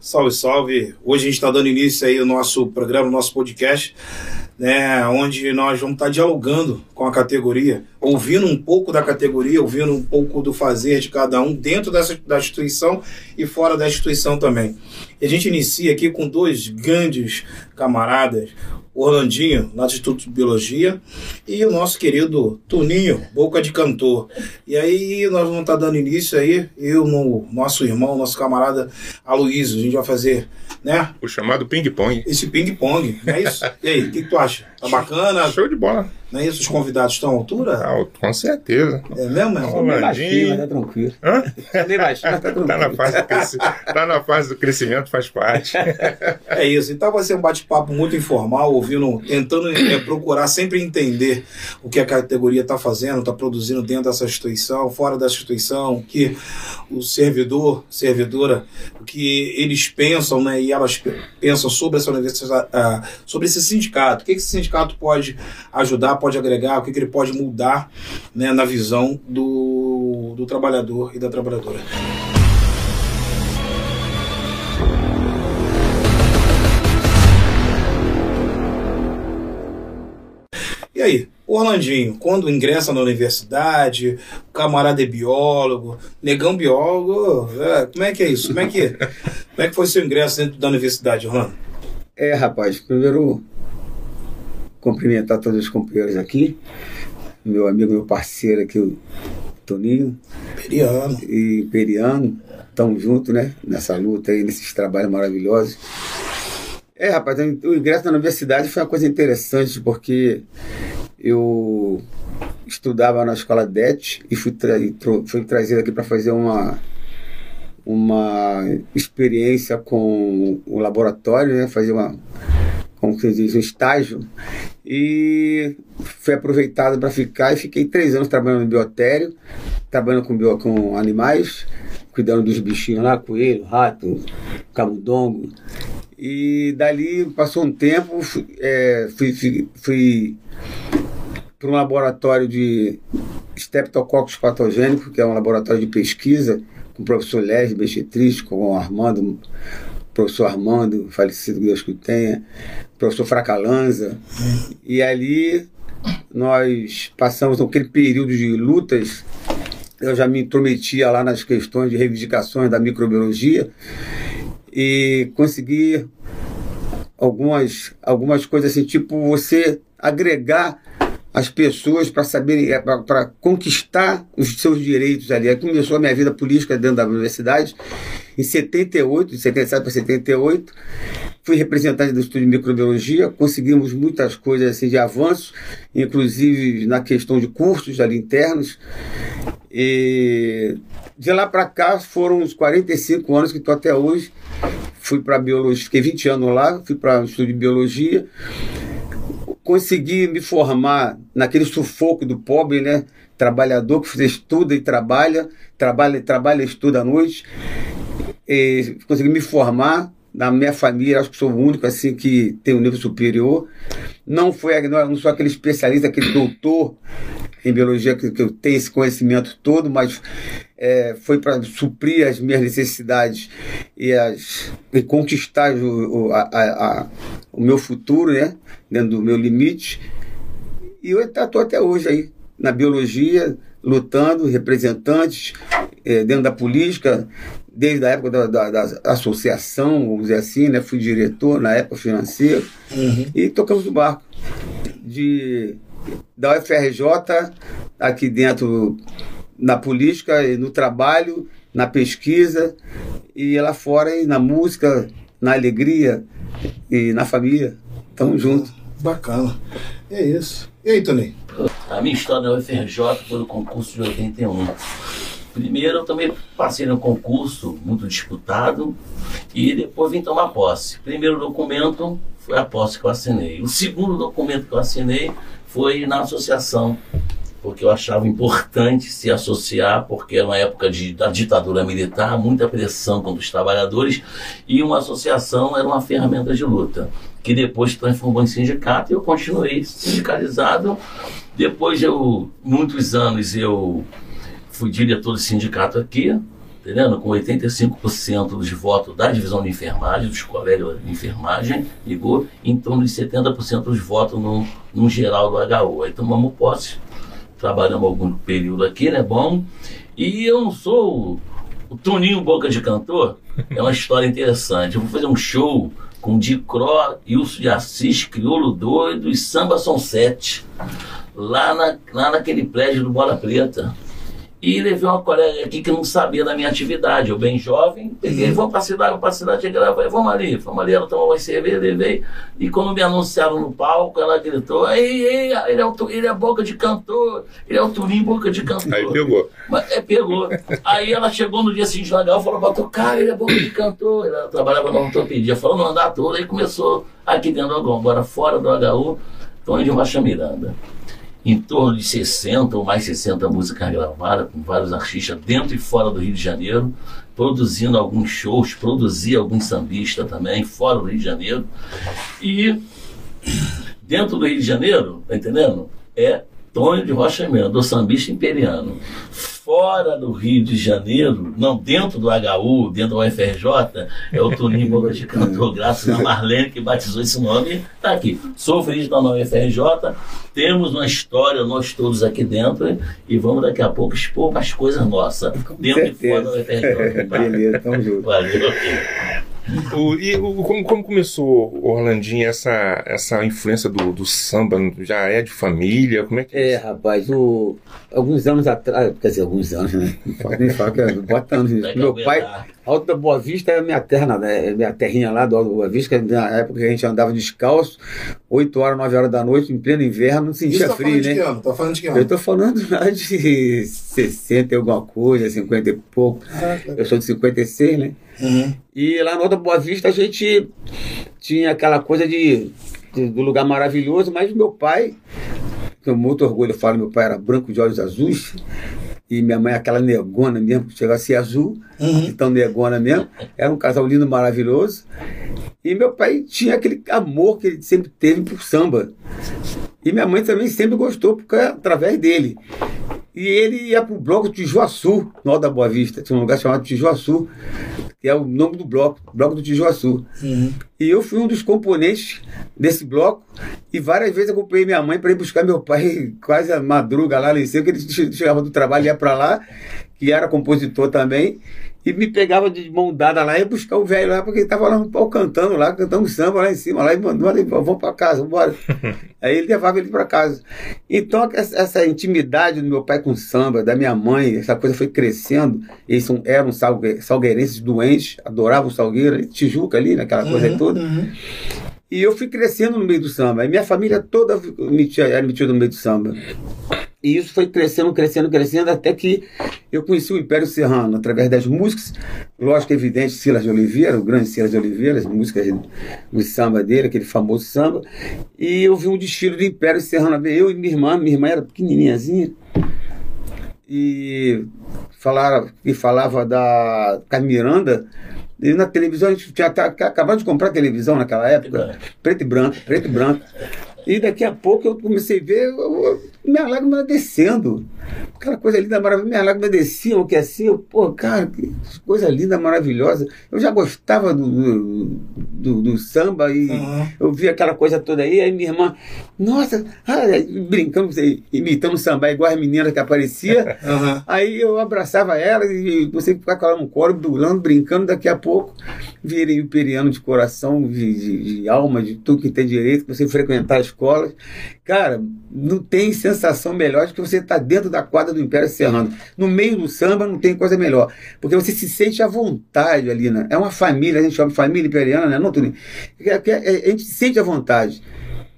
Salve, salve. Hoje a gente está dando início aí ao nosso programa, nosso podcast, né, onde nós vamos estar tá dialogando com a categoria, ouvindo um pouco da categoria, ouvindo um pouco do fazer de cada um dentro dessa, da instituição e fora da instituição também. E a gente inicia aqui com dois grandes camaradas, Orlandinho, lá do Instituto de Biologia, e o nosso querido Toninho, Boca de Cantor. E aí nós vamos estar dando início aí, eu, no, nosso irmão, nosso camarada Aloysio, a gente vai fazer, né? O chamado ping-pong. Esse ping-pong, não é isso? E aí, o que, que, tu acha? Tá bacana? Show de bola. Não é isso? Os convidados estão à altura? Ah, com certeza. É mesmo, meu irmão? Tá baixinho, tá tranquilo. Hã? Tá baixinho, tá tranquilo. tá, na fase tá na fase do crescimento, faz parte. é isso. Então vai ser um bate-papo muito informal, ouvindo, tentando é, procurar sempre entender o que a categoria está fazendo, está produzindo dentro dessa instituição, fora dessa instituição, o que o servidor, servidora, o que eles pensam, né, e elas pensam sobre essa universidade, uh, sobre esse sindicato. O que esse sindicato pode ajudar pode agregar, o que, que ele pode mudar né, na visão do, do trabalhador e da trabalhadora. E aí, o Orlandinho, quando ingressa na universidade, camarada é biólogo, negão biólogo, é, como é que é isso? Como é que, como é que foi seu ingresso dentro da universidade, Orlando? É, rapaz, primeiro cumprimentar todos os companheiros aqui, meu amigo, meu parceiro aqui, o Toninho. Periano. E Periano, estamos juntos, né? Nessa luta aí, nesses trabalhos maravilhosos. É, rapaz, o ingresso na universidade foi uma coisa interessante, porque eu estudava na escola DET e fui, tra fui trazido aqui para fazer uma, uma experiência com o laboratório, né? Fazer uma, como se diz, um estágio e fui aproveitado para ficar e fiquei três anos trabalhando no biotério, trabalhando com, bio, com animais, cuidando dos bichinhos lá, coelho, rato, camundongo. E dali passou um tempo, fui, é, fui, fui, fui para um laboratório de Streptococcus patogênico, que é um laboratório de pesquisa, com o professor Lésio Bechetriz, com o Armando professor Armando, falecido Deus que o tenha, professor Fracalanza. E ali nós passamos aquele período de lutas. Eu já me intrometia lá nas questões de reivindicações da microbiologia e consegui algumas, algumas coisas assim, tipo você agregar as pessoas para saberem, é, para conquistar os seus direitos ali. Aí começou a minha vida política dentro da universidade. Em 78, de 77 para 78, fui representante do Estúdio de Microbiologia, conseguimos muitas coisas assim de avanço, inclusive na questão de cursos ali internos. E de lá para cá foram uns 45 anos que estou até hoje. Fui para biologia, fiquei 20 anos lá, fui para o Estúdio de Biologia consegui me formar naquele sufoco do pobre, né? Trabalhador que estuda e trabalha, trabalha, trabalha estuda à noite. E consegui me formar na minha família, acho que sou o único assim que tem um nível superior. Não foi, não sou aquele especialista, aquele doutor em biologia que, que eu tenho esse conhecimento todo, mas é, foi para suprir as minhas necessidades e, as, e conquistar o, a, a, o meu futuro, né? Dentro do meu limite. E eu estou até hoje aí, na biologia, lutando, representantes, é, dentro da política, desde a época da, da, da, associação, vamos dizer assim, né? Fui diretor na época financeira uhum. e tocamos o barco. De, da UFRJ, aqui dentro na política, no trabalho, na pesquisa e lá fora e na música, na alegria e na família. Tamo junto. Bacana. É isso. E aí, Tony? A minha história na UFRJ foi no concurso de 81. Primeiro, eu também passei no concurso, muito disputado, e depois vim tomar posse. Primeiro documento foi a posse que eu assinei. O segundo documento que eu assinei foi na associação porque eu achava importante se associar, porque era uma época de, da ditadura militar, muita pressão contra os trabalhadores, e uma associação era uma ferramenta de luta, que depois transformou em sindicato e eu continuei sindicalizado. Depois de muitos anos eu fui diretor do sindicato aqui, entendendo? Com 85% dos votos da divisão de enfermagem, dos colegas de enfermagem, ligou, em torno de 70% dos votos no, no geral do HU. Aí tomamos posse, trabalhamos algum período aqui, né? Bom. E eu não sou o, o Toninho Boca de Cantor, é uma história interessante. Eu vou fazer um show com Dicró, Wilson de Assis, Crioulo Doido e Samba São Sete, lá, na, lá naquele prédio do Bola Preta. E levei uma colega aqui que não sabia da minha atividade. Eu, bem jovem, peguei, vamos para a cidade, vamos para a cidade, gravar, vamos ali, vamos ali, ela tomou uma cerveja, levei. E quando me anunciaram no palco, ela gritou: ei, ei, ele é, o, ele é boca de cantor, ele é o Turim boca de cantor. Aí pegou. Mas, é, pegou. Aí ela chegou no dia seguinte na Gal e falou: Batou, cara, ele é boca de cantor. Ela trabalhava na ortopedia, falou no andar todo. Aí começou aqui dentro do agora fora do HU, Tony de Rocha Miranda em torno de 60 ou mais 60 músicas gravadas com vários artistas dentro e fora do Rio de Janeiro, produzindo alguns shows, produzia alguns sambistas também, fora do Rio de Janeiro. E dentro do Rio de Janeiro, tá entendendo? É Tônio de Rocha Mendes, do sambista imperiano. Fora do Rio de Janeiro, não dentro do HU, dentro do UFRJ, é o Toninho Boca de Cantor, graças a Marlene que batizou esse nome, está aqui. Sou feliz na UFRJ, temos uma história, nós todos aqui dentro, e vamos daqui a pouco expor mais coisas nossas, dentro e fora da UFRJ. Beleza, tamo junto. Valeu. O, e o, como, como começou, Orlandinho, essa, essa influência do, do samba? Já é de família? Como é que É, rapaz, o, alguns anos atrás, quer dizer, alguns anos, né? Nem falar que é, bota anos nisso. Meu pai. Alto da Boa Vista é a minha terra, né? É minha terrinha lá do Alto da Boa Vista, que na época que a gente andava descalço, 8 horas, 9 horas da noite, em pleno inverno, não Isso sentia tá frio, de né? ano? Tá falando de que Eu ano? tô falando lá de 60 e alguma coisa, 50 e pouco. Eu sou de 56, né? Uhum. E lá no Alto da Boa Vista a gente tinha aquela coisa de, de- do lugar maravilhoso, mas meu pai, que eu muito orgulho, eu falo, meu pai era branco de olhos azuis, e minha mãe aquela negona mesmo, chegava a ser azul, Uhum. então negona mesmo, era um casal lindo, maravilhoso. E meu pai tinha aquele amor que ele sempre teve por samba. E minha mãe também sempre gostou porque, através dele. E ele ia pro bloco Tijuaçu, no Alto da Boa Vista. Tinha um lugar chamado Tijuaçu, que é o nome do bloco, Bloco do Tijuaçu. E eu fui um dos componentes desse bloco e várias vezes acompanhei minha mãe para ir buscar meu pai quase a madruga lá em cima, que ele che- chegava do trabalho e ia para lá, que era compositor também, e me pegava de mão dada lá e ia buscar o velho lá, porque ele estava lá no pau cantando lá, cantando samba lá em cima, lá e mandou, "Olha, vamos para casa, embora. Aí ele levava ele para casa. Então essa intimidade do meu pai com samba, da minha mãe, essa coisa foi crescendo. Eles eram salgue, salgueirenses doentes, adoravam Salgueira, Tijuca ali, naquela coisa Uhum. toda. Uhum. E eu fui crescendo no meio do samba. E minha família toda era metida no meio do samba. E isso foi crescendo, crescendo, crescendo, até que eu conheci o Império Serrano através das músicas. Lógico, evidente, Silas de Oliveira, o grande Silas de Oliveira, as músicas do samba dele, aquele famoso samba. E eu vi um desfile do Império Serrano. Eu e minha irmã, minha irmã era pequenininhazinha. E falava, e falava da Carmiranda. E na televisão, a gente tinha acabado de comprar televisão naquela época, preto e branco, preto e branco. E daqui a pouco eu comecei a ver eu- eu- minha lágrima descendo. Aquela coisa linda, maravilhosa. Minha lágrima desciam, que assim, eu, pô, cara, que coisa linda, maravilhosa. Eu já gostava do, do, do- do samba e Uhum. eu vi aquela coisa toda aí. Aí minha irmã, nossa, ah, brincando, imitando samba igual as meninas que aparecia. Uhum. Aí eu abraçava ela e você ficar com ela no colo, dulando, brincando. Daqui a pouco virei imperiano de coração, de, de- de alma, de tudo que tem direito, você frequentar as escolas. Cara, não tem sensação melhor do que você estar dentro da quadra do Império Serrano. No meio do samba não tem coisa melhor. Porque você se sente à vontade ali, né? É uma família, a gente chama família imperiana, né? Não, Turinho? É que a gente se sente à vontade.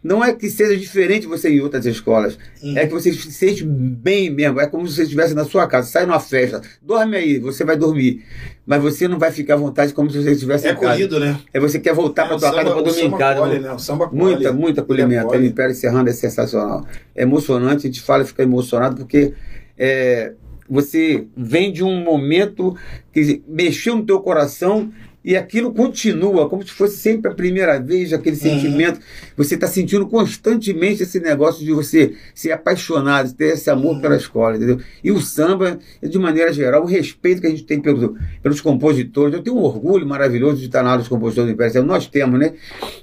Não é que seja diferente você em outras escolas. É que você se sente bem mesmo. É como se você estivesse na sua casa, sai numa festa, dorme aí, você vai dormir. Mas você não vai ficar à vontade como se você estivesse É em casa. corrido, né? É você quer voltar para o tua casa samba- para o dormir em casa. colhe, não- né? Samba colhe. Muita, muito acolhimento. O Império Serrano é sensacional. É emocionante, a gente fala e fica emocionado porque é, você vem de um momento que mexeu no teu coração e aquilo continua, como se fosse sempre a primeira vez, aquele Uhum. sentimento. Você está sentindo constantemente esse negócio de você ser apaixonado, ter esse amor Uhum. pela escola, entendeu? E o samba, de maneira geral, o respeito que a gente tem pelos, pelos compositores. Eu tenho um orgulho maravilhoso de estar na aula dos compositores do Império Serrano. Nós temos, né?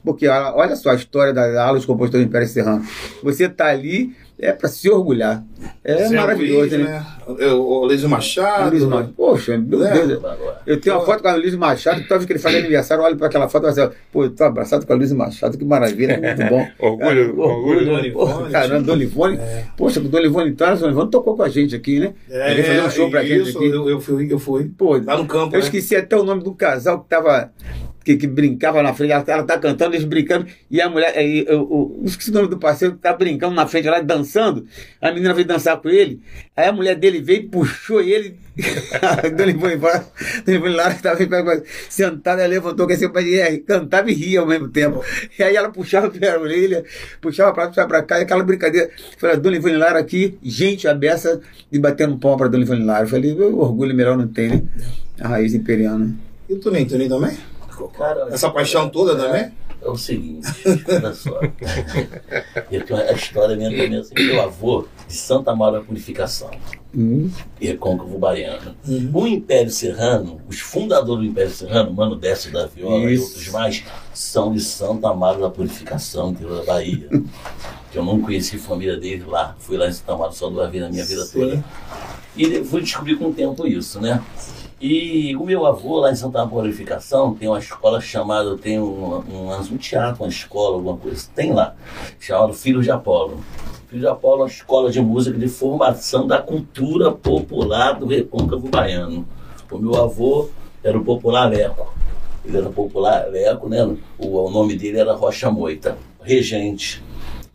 Porque a- olha só a história da aula dos compositores do Império Serrano. Você está ali é para se orgulhar. É Zé Maravilhoso, Luiz, né? O, o Luiz Machado. Luiz Machado. Poxa, meu Né? Deus. Eu tenho uma foto com a Luiz Machado, toda vez que ele faz aniversário, eu olho para aquela foto e falo assim, pô, eu tô abraçado com a Luiz Machado, que maravilha, muito bom. Orgulho, orgulho. né? Pô, Dona Ivone, Caramba, Dona Ivone. Poxa, com Dona Ivone então, a Dona Ivone tocou com a gente aqui, né? É, Ele fazer um show pra gente isso, aqui. Eu, eu fui, eu fui. Pô, Lá no campo. eu né? esqueci até o nome do casal que tava. Que, que brincava na frente, ela, tá cantando, eles brincando, e a mulher, aí, eu, eu, eu esqueci o nome do parceiro, tá brincando na frente lá, dançando, a menina veio dançar com ele, aí a mulher dele veio e puxou ele, a Dona Ivone embora, Dona Ivone lá estava sentada, ela levantou, que assim, e cantava e ria ao mesmo tempo, e aí ela puxava pela orelha, puxava pra lá, puxava pra cá, e aquela brincadeira, falei, Dona Ivone Lara aqui, gente abessa, e batendo pau pra Dona Ivone Lara, eu falei, orgulho melhor não tem, né, a raiz imperiana. E o Toninho, Toninho também? Cara, Essa paixão toda é, também? É o seguinte, olha só. Eu tenho a história minha também assim. Meu avô, de Santa Maura Purificação, Hum. e recôncavo baiano. Uhum. O Império Serrano, os fundadores do Império Serrano, Mano Décio da Viola Isso. e outros mais, são de Santa Amaro da Purificação, interior da Bahia. que eu não conheci a família deles lá. Fui lá em Santa Amaro só duas vezes na minha vida Sim. toda. E fui descobrir com o tempo isso, né? E o meu avô, lá em Santa Purificação, tem uma escola chamada, tem um, um, um teatro, uma escola, alguma coisa, tem lá, chamado Filhos de Apolo. Filhos de Apolo é uma escola de música de formação da cultura popular do recôncavo baiano. O meu avô era o popular Leco. Ele era popular Leco, né? O, o nome dele era Rocha Moita. Regente,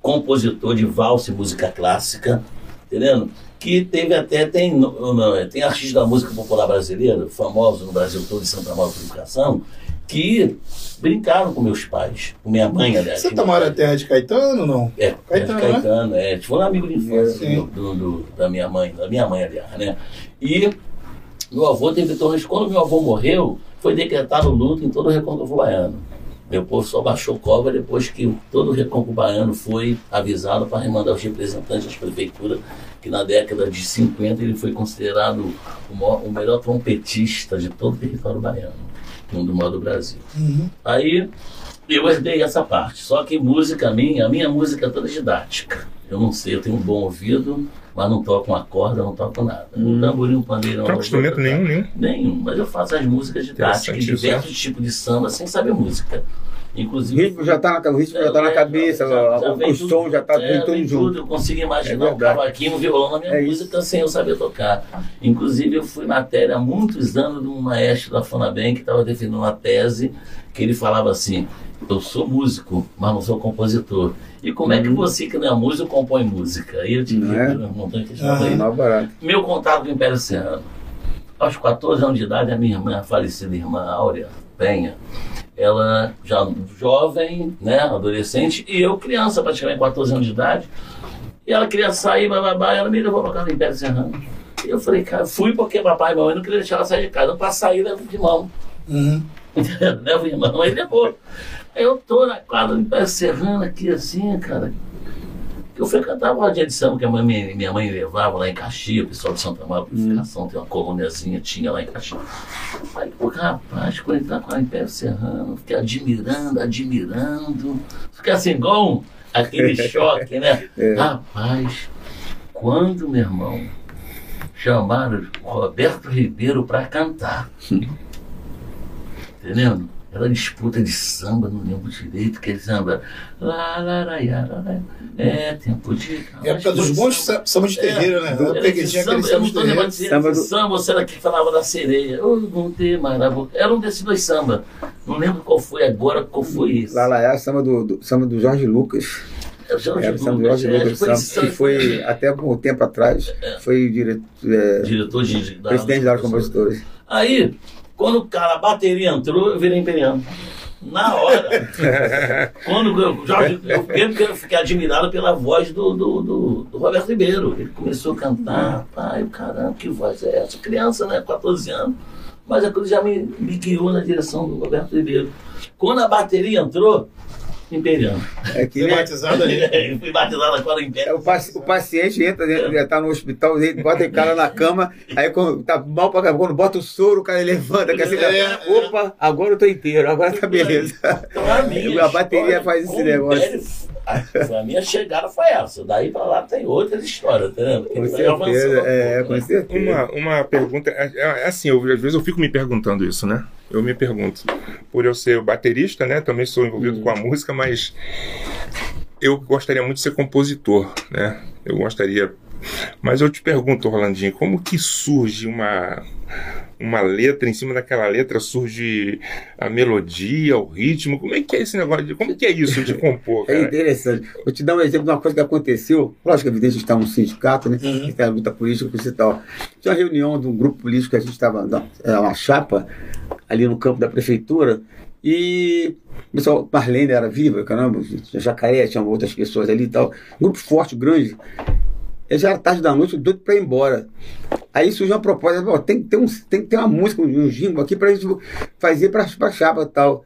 compositor de valsa e música clássica, entendendo? Que teve até, tem, no- no- tem artistas da música popular brasileira, famosos no Brasil todo, de Santa Maria Educação, que brincaram com meus pais, com minha mãe, aliás. Santa Maria é terra de Caetano ou não? É, Caetano, Caetano, Caetano é. Tipo, um amigo de infância do, do- do- da minha mãe, da minha mãe, aliás, né? E meu avô teve torres. Quando meu avô morreu, foi decretado luto em todo o recôncavo baiano. Meu povo só baixou cova depois que todo o recôncavo baiano foi avisado para remandar os representantes das prefeituras, que na década de 50 ele foi considerado o, maior- o melhor trompetista de todo o território baiano, do modo do Brasil. Uhum. Aí eu herdei essa parte. Só que música minha, a minha música é toda didática. Eu não sei, eu tenho um bom ouvido, mas não toco uma corda, não toco nada. Um tamborim, um pandeiro, Não instrumento nenhum, nenhum. Nenhum, mas eu faço as músicas isso, diversos tipos de samba, sem saber música. O Inclusive. ritmo já tá na, o ritmo já tá na É, cabeça, já- já o, o tudo- som já tá é, tudo junto. eu consigo imaginar É um cavaquinho, um violão na minha É isso. música sem eu saber tocar. Inclusive, eu fui matéria há muitos anos de um maestro da Fonabem que estava defendendo uma tese que ele falava assim: Eu sou músico, mas não sou compositor. E como é que você, que não é músico, compõe música? Aí eu tive Uhum. É? um montão de barato. Meu contato com o Império Serrano. Aos 14 anos de idade, a minha irmã, a falecida irmã Áurea Penha, ela já jovem, né, adolescente, e eu criança, praticamente 14 anos de idade, e ela queria sair, bababá, ela me levou para casa do Império Serrano. E eu falei, cara, fui porque papai e mamãe não queriam deixar ela sair de casa. Então, para sair, leva de mão. Uhum. leva o irmão, aí levou. Aí eu tô na quadra do Império Serrano aqui assim, cara. Eu frequentava uma rodinha de samba que a mãe, minha, mãe levava lá em Caxias, o pessoal de Santa Maria, Purificação, tem uma colôniazinha, tinha lá em Caxias. Aí, pô, rapaz, quando entrar com a Império Serrano, fiquei admirando, admirando. Fiquei assim, igual um- aquele choque, né? Rapaz, quando, meu irmão, chamaram o Roberto Ribeiro para cantar. Entendendo? Era disputa de samba, não lembro direito, que samba. Lá, lá, lá, lá, lá, lá. É tempo de. Época dos bons sa- samba de terreiro, né? Era tinha samba, eu samba não de tô lembrando se Samba era samba ou se era que falava da sereia. Eu não tenho mais na boca. Era um desses dois samba. Não lembro qual foi agora, qual foi esse. Lá lá é samba do, do, samba do Jorge Lucas. É o Jorge Era o samba do Lucas, Jorge é, Lucas, esse que foi até um tempo atrás, foi diretor, é, diretor de, da presidente da compositores. Aí, quando o cara, a bateria entrou, eu virei imperiano. Na hora. quando o Jorge, eu eu fiquei admirado pela voz do, do, do- do Roberto Ribeiro. Ele começou a cantar, pai, caramba, que voz é essa? Criança, né? 14 anos. Mas aquilo já me, me guiou na direção do Roberto Ribeiro. Quando a bateria entrou, Imperiano. É que nem- batizado ali. Eu fui batizado agora em É, Império. o, paci- o paciente entra, dentro, já tá no hospital, ele bota o cara na cama, aí quando tá mal pra quando bota o soro, o cara levanta, que assim, É, opa, agora eu tô inteiro, agora tá beleza. Então, a, bateria faz esse negócio. A, a minha chegada foi essa. Daí pra lá tem outras histórias, tá vendo? Com certeza, é, com certeza. Uma, uma pergunta, é, é assim, eu, às vezes eu fico me perguntando isso, né? Eu me pergunto, por eu ser baterista, né? Também sou envolvido com a música, mas eu gostaria muito de ser compositor, né? Eu gostaria. Mas eu te pergunto, Rolandinho, como que surge uma uma letra, em cima daquela letra surge a melodia, o ritmo? Como é que é esse negócio? De, como que é isso de compor, É cara? interessante. Vou te dar um exemplo de uma coisa que aconteceu. Lógico que é evidente, a gente está num sindicato, né? Uhum. A gente tem a luta política coisa e tal. Tinha uma reunião de um grupo político que a gente estava, era uma chapa, ali no campo da prefeitura, e o pessoal, Marlene era viva, caramba, tinha Jacaré, tinha outras pessoas ali e tal. Um grupo forte, grande. E já era tarde da noite, doido para ir embora. Aí surgiu uma proposta, "Pô, tem, que ter um, tem que ter uma música, um jingle aqui pra gente fazer pra, pra chapa e tal.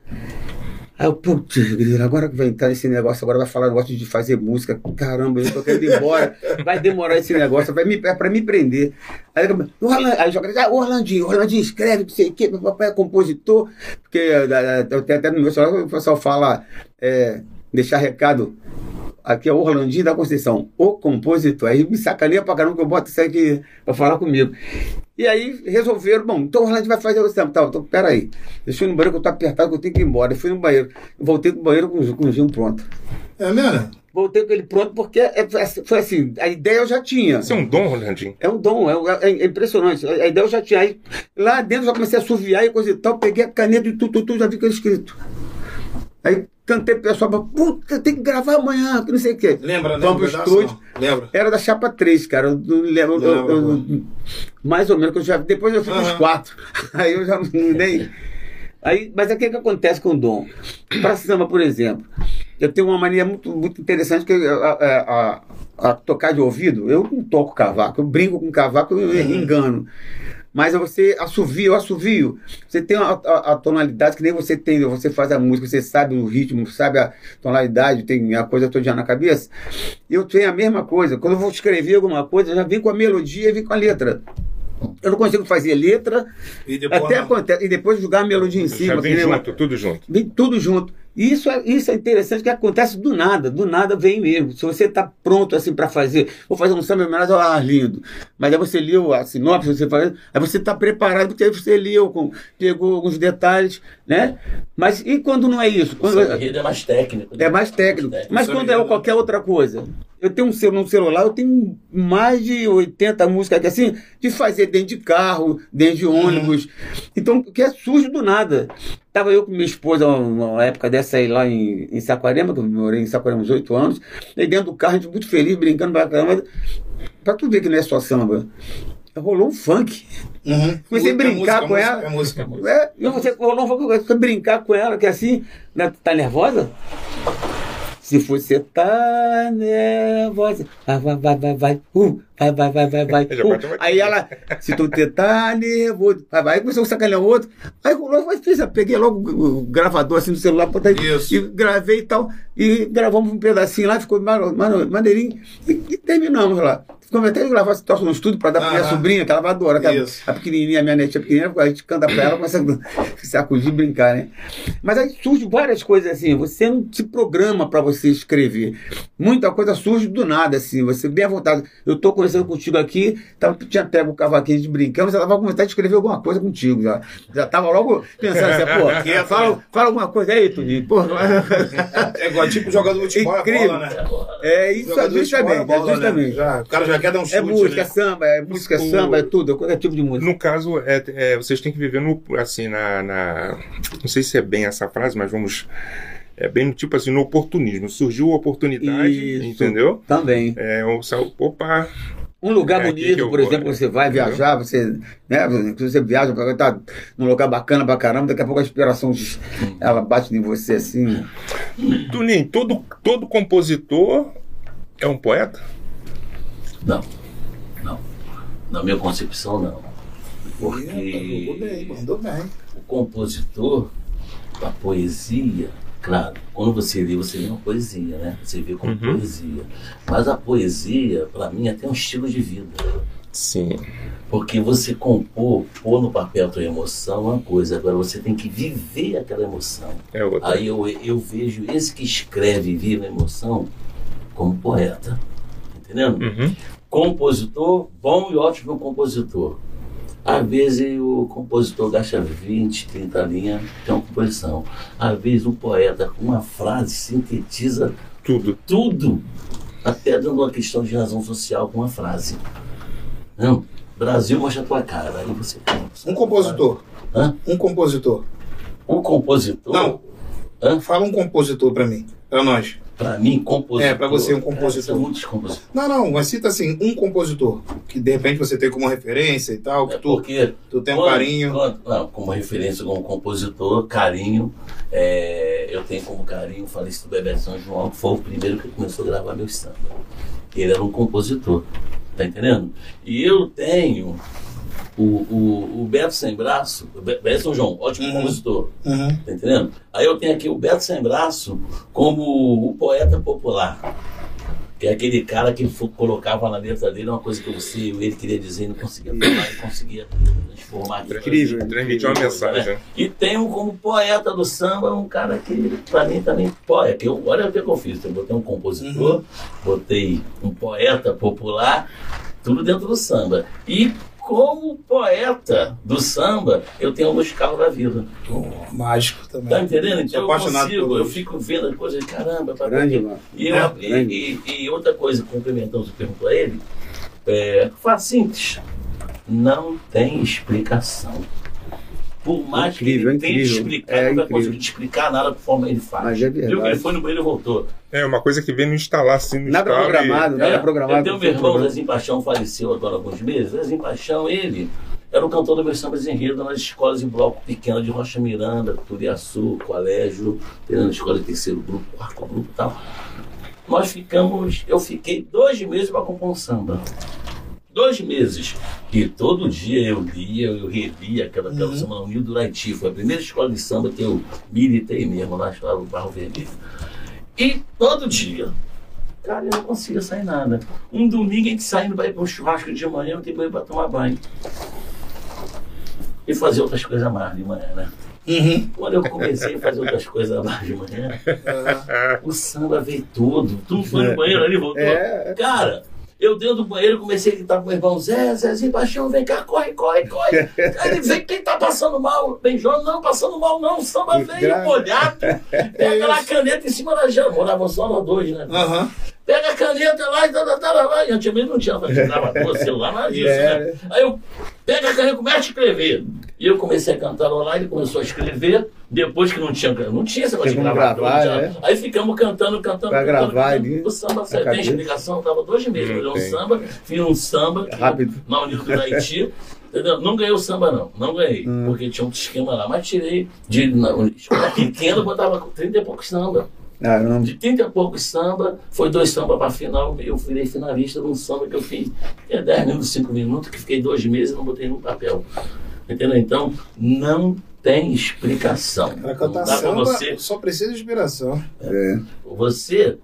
Aí eu, putz, agora que vai entrar nesse negócio, agora vai falar negócio de fazer música. Caramba, eu tô querendo ir embora. Vai demorar esse negócio, vai me, é pra me prender. Aí, eu- o Orlan- aí joga, ah, Orlandinho, Orlandinho escreve, não sei o quê, papai é compositor. Porque eh, eh, eu tenho até no meu celular, o pessoal fala, é, deixar recado. Aqui é o Orlandinho da Conceição, o compositor. Aí me sacaneia pra caramba que eu boto isso aqui pra falar comigo. E aí resolveram, bom, então o Orlando vai fazer o samba. Tal, então, peraí. Deixa eu ir no banheiro que eu tô apertado, que eu tenho que ir embora. Eu fui no banheiro. Eu voltei pro banheiro com, o- com o Gil pronto. É mesmo? Voltei com ele pronto porque é- foi assim, a ideia eu já tinha. Isso é um dom, Rolandinho? É um dom, é, é- é impressionante. A ideia eu já tinha. Aí, lá dentro eu já comecei a assoviar e coisa e tal, peguei a caneta e tudo, tudo, tudo já vi que era escrito. Aí cantei pro pessoal, puta, tem que gravar amanhã, que não sei o quê. Lembra, né? Vamos pro estúdio. Lembra? Era da chapa 3, cara. Eu não lembro. Não eu- lembro, eu- mais ou menos, que eu já, depois eu fui Aham. quatro. Aí eu já não nem. Aí, mas é o que, que acontece com o Dom? Para samba, por exemplo, eu tenho uma mania muito, muito interessante que é a, a- a- a tocar de ouvido. Eu não toco cavaco, eu brinco com cavaco, eu engano. Mas você assovia, eu assovio. Você tem a, a- a tonalidade que nem você tem, você faz a música, você sabe o ritmo, sabe a tonalidade, tem a coisa toda na cabeça. Eu tenho a mesma coisa. Quando eu vou escrever alguma coisa, eu já vim com a melodia e vim com a letra. Eu não consigo fazer letra, E depois. até acontece, e depois jogar a melodia em cima. vem nem uma- junto, tudo junto. Vem tudo junto. E isso é, isso é interessante que acontece do nada, do nada vem mesmo. Se você está pronto assim para fazer, vou fazer um samba em homenagem ao Arlindo, mas aí você leu a sinopse, você faz, aí você está preparado porque aí você leu, com, pegou alguns detalhes, né? Mas e quando não é isso? O Quando, samba enredo é mais técnico. né? é mais técnico. Mas Samba quando é qualquer outra coisa. Eu tenho um celu- no celular, eu tenho mais de 80 músicas aqui, assim, de fazer dentro de carro, dentro de ônibus. Então, que é surge do nada. Tava eu com minha esposa uma época dessa aí lá em, em Saquarema, que eu morei em Saquarema uns 8 anos, aí dentro do carro, a gente muito feliz, brincando pra caramba. Pra tu ver que não é só samba. Rolou um funk. Uhum. Comecei a Música, brincar música, com música, ela. É música. É, e você rolou um funk, eu comecei a brincar com ela, que assim, né, tá nervosa? Se você tá nervosa, vai, vai, vai, vai, vai, uh, vai, vai, vai, vai, vai. Uh. Aí ela, se tu tá nervoso, vai, vai. Aí começou a sacanear o outro. Aí eu peguei logo o gravador assim no celular, botei Isso. e gravei e tal. E gravamos um pedacinho lá, ficou ma- ma- maneirinho. E, e terminamos lá. Até de gravar esse troço no estúdio para dar pra minha Aham. sobrinha, que ela vai adorar. que a- Isso. A pequenininha, a minha netinha pequenininha, a gente canta pra ela, começa a se sacudir e brincar, né? Mas aí surge várias coisas assim, você não se programa para você escrever. Muita coisa surge do nada, assim, você bem à vontade. Eu tô conversando contigo aqui, tava, tinha pego o cavaquinho de brincando, você tava com vontade de escrever alguma coisa contigo já. Já tava logo pensando assim, pô, fala, fala alguma coisa aí, Tudinho. Pô, É igual tipo jogador de futebol, é Incrível. bola, né? é isso, futebol justamente, é bola, é justamente. Né? Já, o cara já dar um chute, É música, é né? samba, é música, é O- samba, é tudo, é qualquer tipo de música. No caso, é, é, vocês têm que viver no, assim, na, na- Não sei se é bem essa frase, mas vamos. É bem tipo assim, no oportunismo. Surgiu a oportunidade, Isso. entendeu? Também. É, o, opa, Um lugar É bonito, por vou, exemplo, né? você vai Entendeu? viajar, você, né, você viaja para estar num lugar bacana pra caramba, daqui a pouco a inspiração ela bate em você assim. tu nem todo, todo compositor é um poeta? Não, não. Na minha concepção, não. Porque Mandou bem, mandou bem. o compositor, a poesia, claro, quando você lê, você lê uma poesia, né? Você vê como Uhum. poesia. Mas a poesia, para mim, é até um estilo de vida. Sim. Porque você compor, pôr no papel a tua emoção é uma coisa, agora você tem que viver aquela emoção. É outra. Aí eu, eu vejo esse que escreve e vive a emoção como poeta. Entendendo? Uhum. Compositor, bom e ótimo compositor. Às vezes o compositor gasta 20, 30 linhas, tem uma composição. Às vezes um poeta com uma frase sintetiza Tudo. tudo, até dando uma questão de razão social com uma frase. Não, Brasil mostra a tua cara. Aí você Um compositor. Hã? Um compositor. O compositor. Não. Hã? Fala um compositor pra mim. Pra nós. Pra mim, compositor. É, pra você, um compositor. Muitos compositores. Não, não, mas cita assim, um compositor. Que de repente você tem como referência e tal, que É tu, porque tu tem um Quando- carinho. quando- não, como referência como compositor, carinho. é, eu tenho como carinho o falecido Bebeto São João, que foi o primeiro que começou a gravar meu samba. Ele era um compositor, tá entendendo? E eu tenho o, o, o Beto Sem Braço, o Be- Bebeto São João, ótimo Uhum. compositor, Uhum. tá entendendo? Aí eu tenho aqui o Beto Sem Braço como o poeta popular. Que é aquele cara que colocava na letra dele uma coisa que você, ele queria dizer e não conseguia falar e conseguia transformar. Incrível. Transmitir uma mensagem. E tem um como poeta do samba, um cara que pra mim também poeta. Que eu, olha o que eu fiz. Eu botei um compositor, botei um poeta popular, tudo dentro do samba. E como poeta do samba, eu tenho o Luiz Carlos da Vida. Mágico também. Tá entendendo? Então eu consigo, eu fico vendo as coisas, caramba, pra Grande, mano. e, eu- É, e- e- e outra coisa, complementando o que perguntou a ele, é, simples, não tem explicação. Por mais Incrível, que ele tenha incrível. explicado, É não vai conseguir explicar nada que ele faz. Mas é Viu que verdade. ele foi no banheiro e voltou. É uma coisa que vem no instalar assim no Nada estalo e- programado, nada É, programado. Eu tenho meu irmão, Zezinho Paixão, faleceu agora há alguns meses. Zezinho Paixão, ele era o cantor do meu sambas enredo nas escolas em bloco pequeno de Rocha Miranda, Turiaçu, colégio, treinando escola de terceiro grupo, quarto grupo e tal. Nós ficamos, eu fiquei dois meses para compor um samba. Dois meses. E todo dia eu lia, eu relia aquela, aquela Uhum. semana Unil do Haiti. Foi a primeira escola de samba que eu militei mesmo, lá estava no Barro Vermelho. E todo dia. Cara, eu não conseguia sair nada. Um domingo a gente saindo para ir para um churrasco de manhã, eu tenho banho para tomar banho. E fazer outras coisas a mais de manhã, né? Uhum. Quando eu comecei a fazer outras coisas a mais de manhã, o samba veio todo. Tu não foi no banheiro ali, voltou? É. Cara, eu dentro do banheiro comecei a gritar com meu irmão, Zé, Zezinho Paixão, vem cá, corre, corre, corre. Aí ele vem, quem tá passando mal? Benjão, não, passando mal não, samba veio molhado. Pega lá a caneta em cima da janta, moravam só nós dois, né? Aham. Pega a caneta lá e tal, tal, tal, lá. E antigamente não tinha gravador, celular, nada disso, É. né? Aí eu pego a caneta e começo a escrever. E eu comecei a cantar lá, ele começou a escrever. Depois que não tinha, não tinha esse negócio de gravador. gravar, né? Aí ficamos cantando, cantando, Pra cantando. gravar cantando. ali, O samba saiu, tem explicação, tava dois meses Não fazendo um samba, fiz um samba Rápido. na União do Haiti. Entendeu? Não ganhei o samba, não. Não ganhei. Hum. Porque tinha um esquema lá. Mas tirei de na, escola pequena, botava 30 e poucos samba. Caramba. De 30 e poucos samba, foi dois samba para final. Eu virei finalista num samba que eu fiz é 10 minutos, 5 minutos, que fiquei dois meses e não botei no papel. Entendeu? Então, não tem explicação. Para cantar pra samba, você. só precisa de inspiração. É. Você.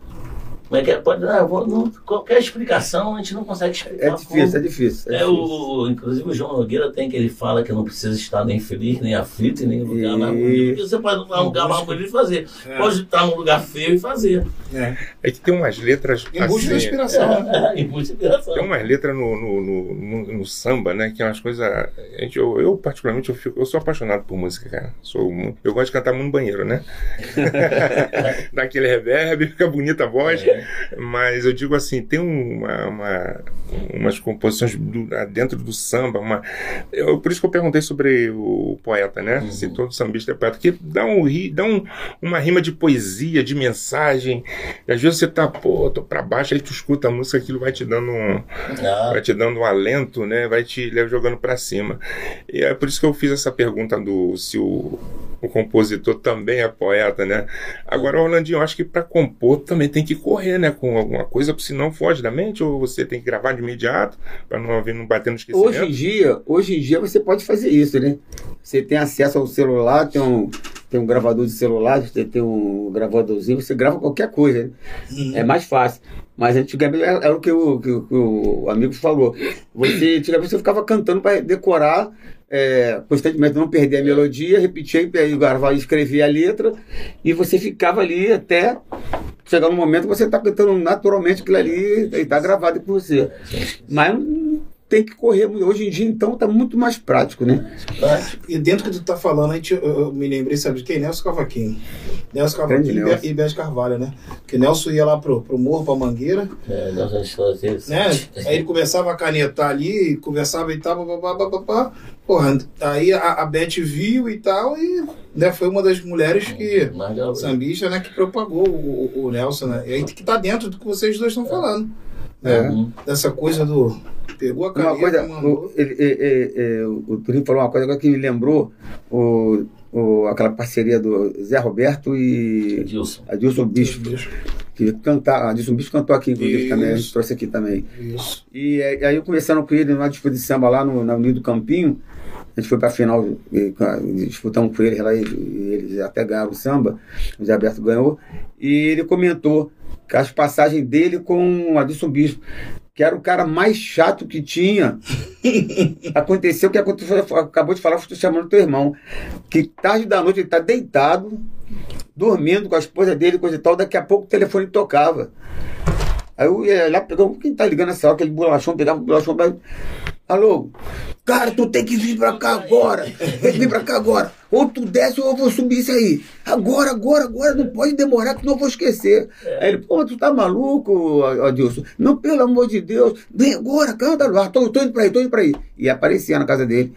Como é que é? Pode dar, vou- não- qualquer explicação a gente não consegue explicar. É difícil, como. é difícil. É É difícil. o, inclusive o João Nogueira tem que ele fala que não precisa estar nem feliz, nem aflito, nem em lugar mais bonito. Porque você pode estar num lugar mais bonito e fazer. É. Pode estar num lugar feio e fazer. É. É que tem umas letras Em busca assim, inspiração. né? É, e muita inspiração. Tem umas letras no, no, no, no- no samba, né? Que é umas coisas. a gente- Eu, eu, particularmente, eu, fico, eu sou apaixonado por música, cara. Sou, eu gosto de cantar muito no banheiro, né? Dá aquele reverb, fica bonita a voz. É. Mas eu digo assim, tem uma, uma- umas composições do- dentro do samba, uma, eu, por isso que eu perguntei sobre o poeta, né? Uhum. Se todo sambista é poeta, que dá, um, dá um, uma rima de poesia, de mensagem. E às vezes você tá, pô, tô pra baixo, aí tu escuta a música, aquilo vai te dando um, Ah, vai te dando um alento, né? Vai te jogando pra cima. E é por isso que eu fiz essa pergunta do se o o compositor também é poeta, né? Agora, Orlandinho, eu acho que para compor também tem que correr, né? Com alguma coisa, senão foge da mente, ou você tem que gravar de imediato, para não, não bater no esquecimento. Hoje em dia, hoje em dia você pode fazer isso, né? Você tem acesso ao celular, tem um, tem um gravador de celular, você tem um gravadorzinho, você grava qualquer coisa. Né? Uhum. É mais fácil. Mas antigamente era, era o que o, que o- que o amigo falou. Você, antigamente você ficava cantando para decorar é, constantemente, não perder a melodia, repetir, aí gravava, escrevia a letra, e você ficava ali até chegar no momento que você está cantando naturalmente aquilo ali e está gravado com você. Mas tem que correr. Hoje em dia, então, está muito mais prático, né? E dentro do que tu tá falando, a gente, eu, eu me lembrei, sabe de quem? Nelson Cavaquinho. Nelson Grande Cavaquinho Nelson. e Bete Carvalho, né? Porque Nelson ia lá pro, pro morro, pra Mangueira, É, nós vamos fazer isso. né? Aí ele começava a canetar ali, conversava e tal, papapá, papapá. Porra, aí a, a Beth viu e tal, e né, foi uma das mulheres que, Mais de uma vez. sambista, né, que propagou o, o- o Nelson, né? E aí que tá dentro do que vocês dois estão falando. É. Né? Uhum. Dessa coisa do. Pegou a Uma caneta, coisa, mandou. o, ele, ele- ele- o Turinho falou uma coisa agora que me lembrou o, o, aquela parceria do Zé Roberto e. Adilson Bispo, que cantar, Adilson Bispo cantou aqui, inclusive, Isso. também, a gente trouxe aqui também. Isso. E aí aí eu conversando com ele numa disputa de samba lá no, na Unido Campinho, a gente foi pra final, e, e disputamos com ele lá, e, e eles até ganharam o samba, o Zé Alberto ganhou, e ele comentou as passagens dele com o Adilson Bispo, que era o cara mais chato que tinha. aconteceu o que aconteceu, acabou de falar, estou chamando teu irmão, que tarde da noite ele está deitado, dormindo com a esposa dele, coisa e tal, daqui a pouco o telefone tocava. Aí eu ia lá, pegava, quem tá ligando nessa hora, aquele bolachão, pegava o bolachão, alô, cara, tu tem que vir pra cá agora, tem que vir pra cá agora, ou tu desce ou eu vou subir isso aí, agora, agora, agora, não pode demorar que não vou esquecer. Aí ele, pô, tu tá maluco, Adilson? Não, pelo amor de Deus, vem agora, canta lá, tô, tô indo pra aí, tô indo pra aí. E aparecia na casa dele,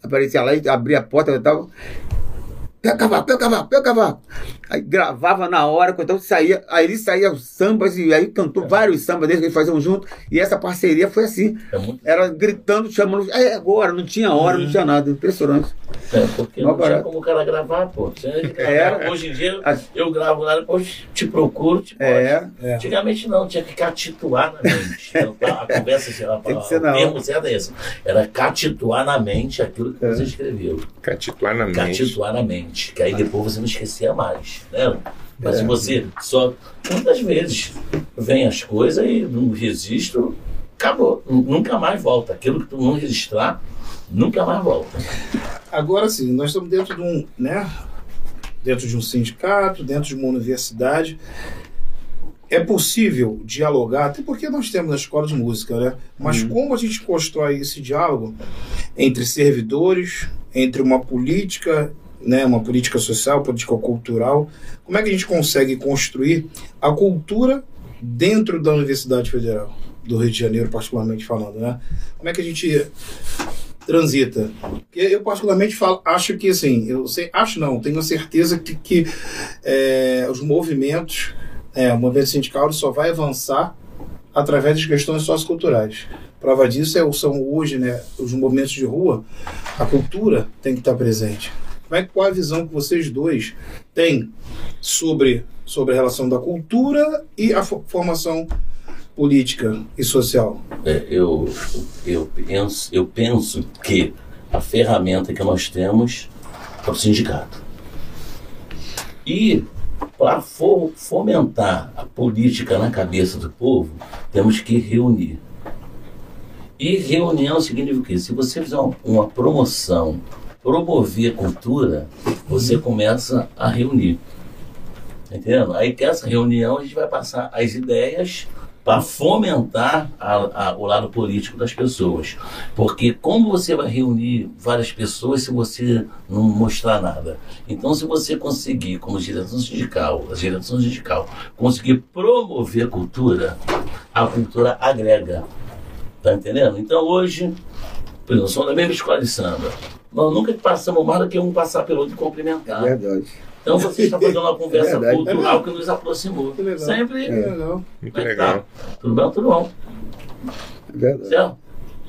aparecia lá abria a porta e tal, pega o cavaco, pega o cavaco, pega o cavaco. Aí gravava na hora, então saía, aí ele saía os sambas e aí cantou vários sambas desde que eles faziam junto. E essa parceria foi assim. É muito. Era gritando, chamando. É agora, não tinha hora, não tinha nada. Impressionante. É, porque Mó não tinha como o cara gravar, pô. Era. Hoje em dia A- eu gravo lá, depois te procuro, te É. É. Antigamente não, tinha que catituar na mente. Então, A conversa, assim, a, Tem que a, ser na o termo certo é esse. Era catituar na mente aquilo que É. você escreveu. Catituar na mente. Catituar na mente. Que aí depois você não esquecia mais. Né? Mas É. você só. Muitas vezes vem as coisas e no registro acabou. Nunca mais volta. Aquilo que tu não registrar, nunca mais volta. Agora sim, nós estamos dentro de um, né? Dentro de um sindicato, dentro de uma universidade. É possível dialogar, até porque nós temos a escola de música, né? Mas como a gente constrói esse diálogo entre servidores, entre uma política, né, uma política social, política cultural, como é que a gente consegue construir a cultura dentro da Universidade Federal do Rio de Janeiro, particularmente falando, né? Como é que a gente transita? Eu particularmente falo, acho que assim, eu sei, acho não, tenho certeza que, que é, os movimentos, é, o movimento sindical só vai avançar através das questões socioculturais. Prova disso é, são hoje, né, os movimentos de rua, a cultura tem que estar presente. Como é, que- qual a visão que vocês dois têm sobre, sobre a relação da cultura e a fo- formação política e social? É, eu, eu, penso, eu penso que a ferramenta que nós temos é o sindicato. E para fomentar a política na cabeça do povo, temos que reunir. E reunião significa o quê? Se você fizer uma promoção, promover cultura, você começa a reunir. Entendendo? Aí que essa reunião a gente vai passar as ideias para fomentar a- a- o lado político das pessoas. Porque como você vai reunir várias pessoas se você não mostrar nada? Então, se você conseguir, como direção sindical, a direção sindical, conseguir promover cultura, a cultura agrega. Tá entendendo? Então, hoje, por exemplo, somos da mesma escola de samba. Nós nunca passamos mais do que um passar pelo outro e cumprimentar. Verdade. Então você está fazendo uma conversa É cultural que nos aproximou. Que legal. Sempre. É legal. Muito é que legal. tá? Tudo bem? Tudo bom. É verdade. Certo?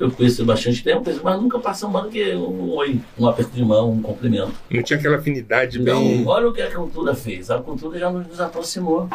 Eu conheço bastante tempo, mas nunca passamos mais do que um oi, um aperto de mão, um cumprimento. Não tinha aquela afinidade Então, bem. olha o que a cultura fez. A cultura já nos aproximou.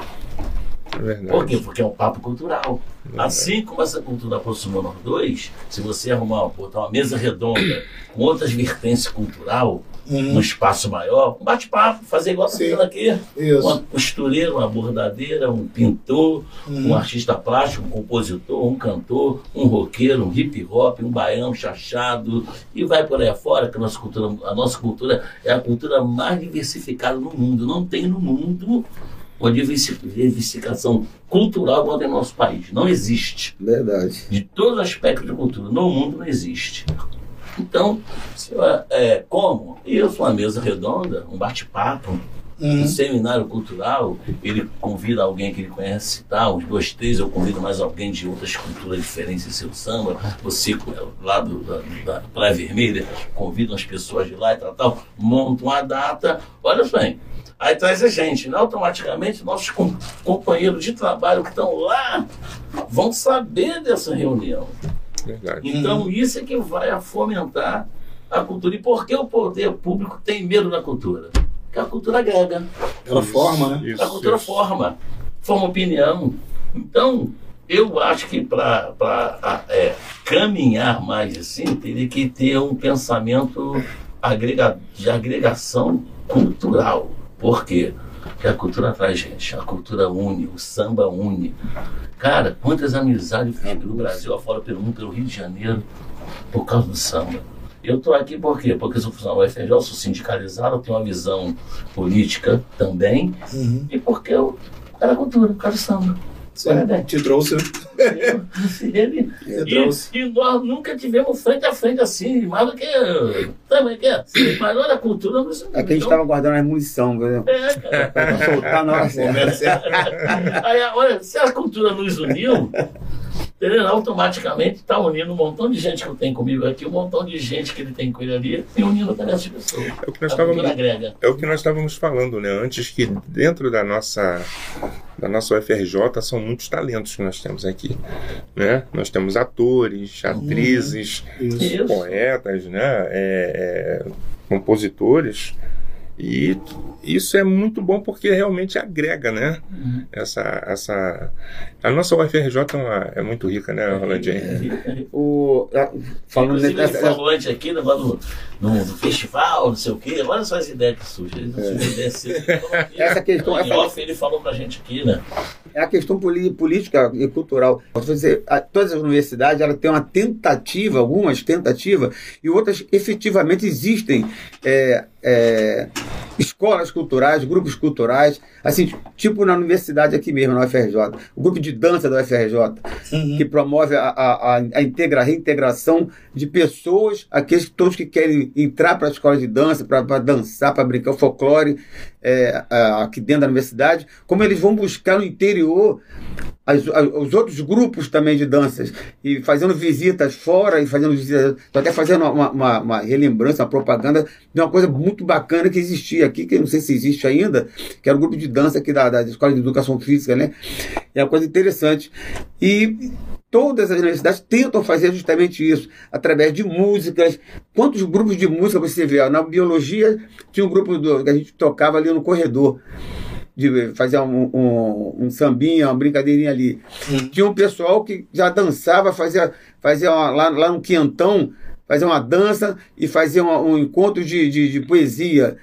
É verdade. Por quê? Porque é um papo cultural. Assim como essa cultura aproximou nós dois, se você arrumar botar uma mesa redonda com outras vertentes cultural, num espaço maior, um bate-papo, fazer igual fazendo aqui. Isso. Uma costureira, uma bordadeira, um pintor, Uhum. um artista plástico, um compositor, um cantor, um roqueiro, um hip hop, um baião chachado e vai por aí afora, que a nossa cultura, a nossa cultura é a cultura mais diversificada no mundo. Não tem no mundo uma diversi- diversificação cultural igual tem no nosso país. Não existe. Verdade. De todos os aspectos de cultura. No mundo não existe. Então, se eu, é, como? Isso, uma mesa redonda, um bate-papo, um Uhum. seminário cultural, ele convida alguém que ele conhece, tal, uns dois, três, eu convido mais alguém de outras culturas diferentes em seu samba, você lá do, da, da Praia Vermelha, convida umas pessoas de lá e tal, tal, monta uma data, olha só, hein? Aí traz a gente, né? automaticamente nossos com- companheiros de trabalho que estão lá vão saber dessa reunião. Verdade. Então, isso é que vai fomentar a cultura. E por que o poder público tem medo da cultura? Porque a cultura agrega. Ela forma, né? Isso, A cultura isso. forma, forma opinião. Então, eu acho que para é, caminhar mais assim, teria que ter um pensamento agrega, de agregação cultural. Por quê? Porque a cultura traz gente, a cultura une, o samba une. Cara, quantas amizades eu fiz pelo Brasil, afora pelo mundo, pelo Rio de Janeiro, por causa do samba. Eu estou aqui por quê? Porque eu sou funcionário da UFRJ, eu sou sindicalizado, tenho uma visão política também, Uhum. e porque eu era cultura, do samba. Sim, bem. te trouxe. Ele, Eu e, trouxe. e nós nunca tivemos frente a frente assim, mais do que. Também que é. Mas olha a cultura. Não, Aqui a gente estava guardando as munição, viu? É, cara. pra soltar na hora certa. Momento certo. Aí, olha, se a cultura nos uniu, entendeu? automaticamente está unindo um montão de gente que eu tenho comigo aqui, um montão de gente que ele tem com ele ali, e unindo também essas pessoas. É o que nós estávamos. É o que nós estávamos falando, né? Antes que dentro da nossa da nossa UFRJ são muitos talentos que nós temos aqui, né? Nós temos atores, atrizes, Isso. Isso. poetas, né? É, é, compositores e isso é muito bom porque realmente agrega, né? Uhum. Essa essa a nossa UFRJ é, uma- é muito rica, né, Rolandinho? O, a- falando Inclusive, ele nessa, falou antes aqui negócio do, do, do festival, não sei o quê. Olha só as ideias que surgem. Ele não falou aqui. Essa questão- Em essa- off, ele falou pra gente aqui, né? é a questão política e cultural. Dizer, a- todas as universidades elas têm uma tentativa, algumas tentativas, e outras efetivamente existem é, é, escolas culturais, grupos culturais, assim, tipo na universidade aqui mesmo, na UFRJ, o grupo de dança da UFRJ, Uhum. que promove a, a, a, integra, a reintegração de pessoas, aqueles todos que querem entrar para a escola de dança, para dançar, para brincar o folclore é, aqui dentro da universidade, como eles vão buscar no interior as- a- os outros grupos também de danças e fazendo visitas fora e fazendo visitas, até fazendo uma, uma, uma relembrança, uma propaganda de uma coisa muito bacana que existia aqui, que eu não sei se existe ainda, que era o grupo de dança aqui da, da Escola de Educação Física, né? É uma coisa interessante. E todas as universidades tentam fazer justamente isso, através de músicas. Quantos grupos de música você vê? Na biologia tinha um grupo do, que a gente tocava ali no corredor. De fazer um, um, um sambinha, uma brincadeirinha ali. Uhum. Tinha um pessoal que já dançava, fazia, fazia uma- lá, lá no Quentão, fazia uma dança e fazia uma- um encontro de, de, de poesia.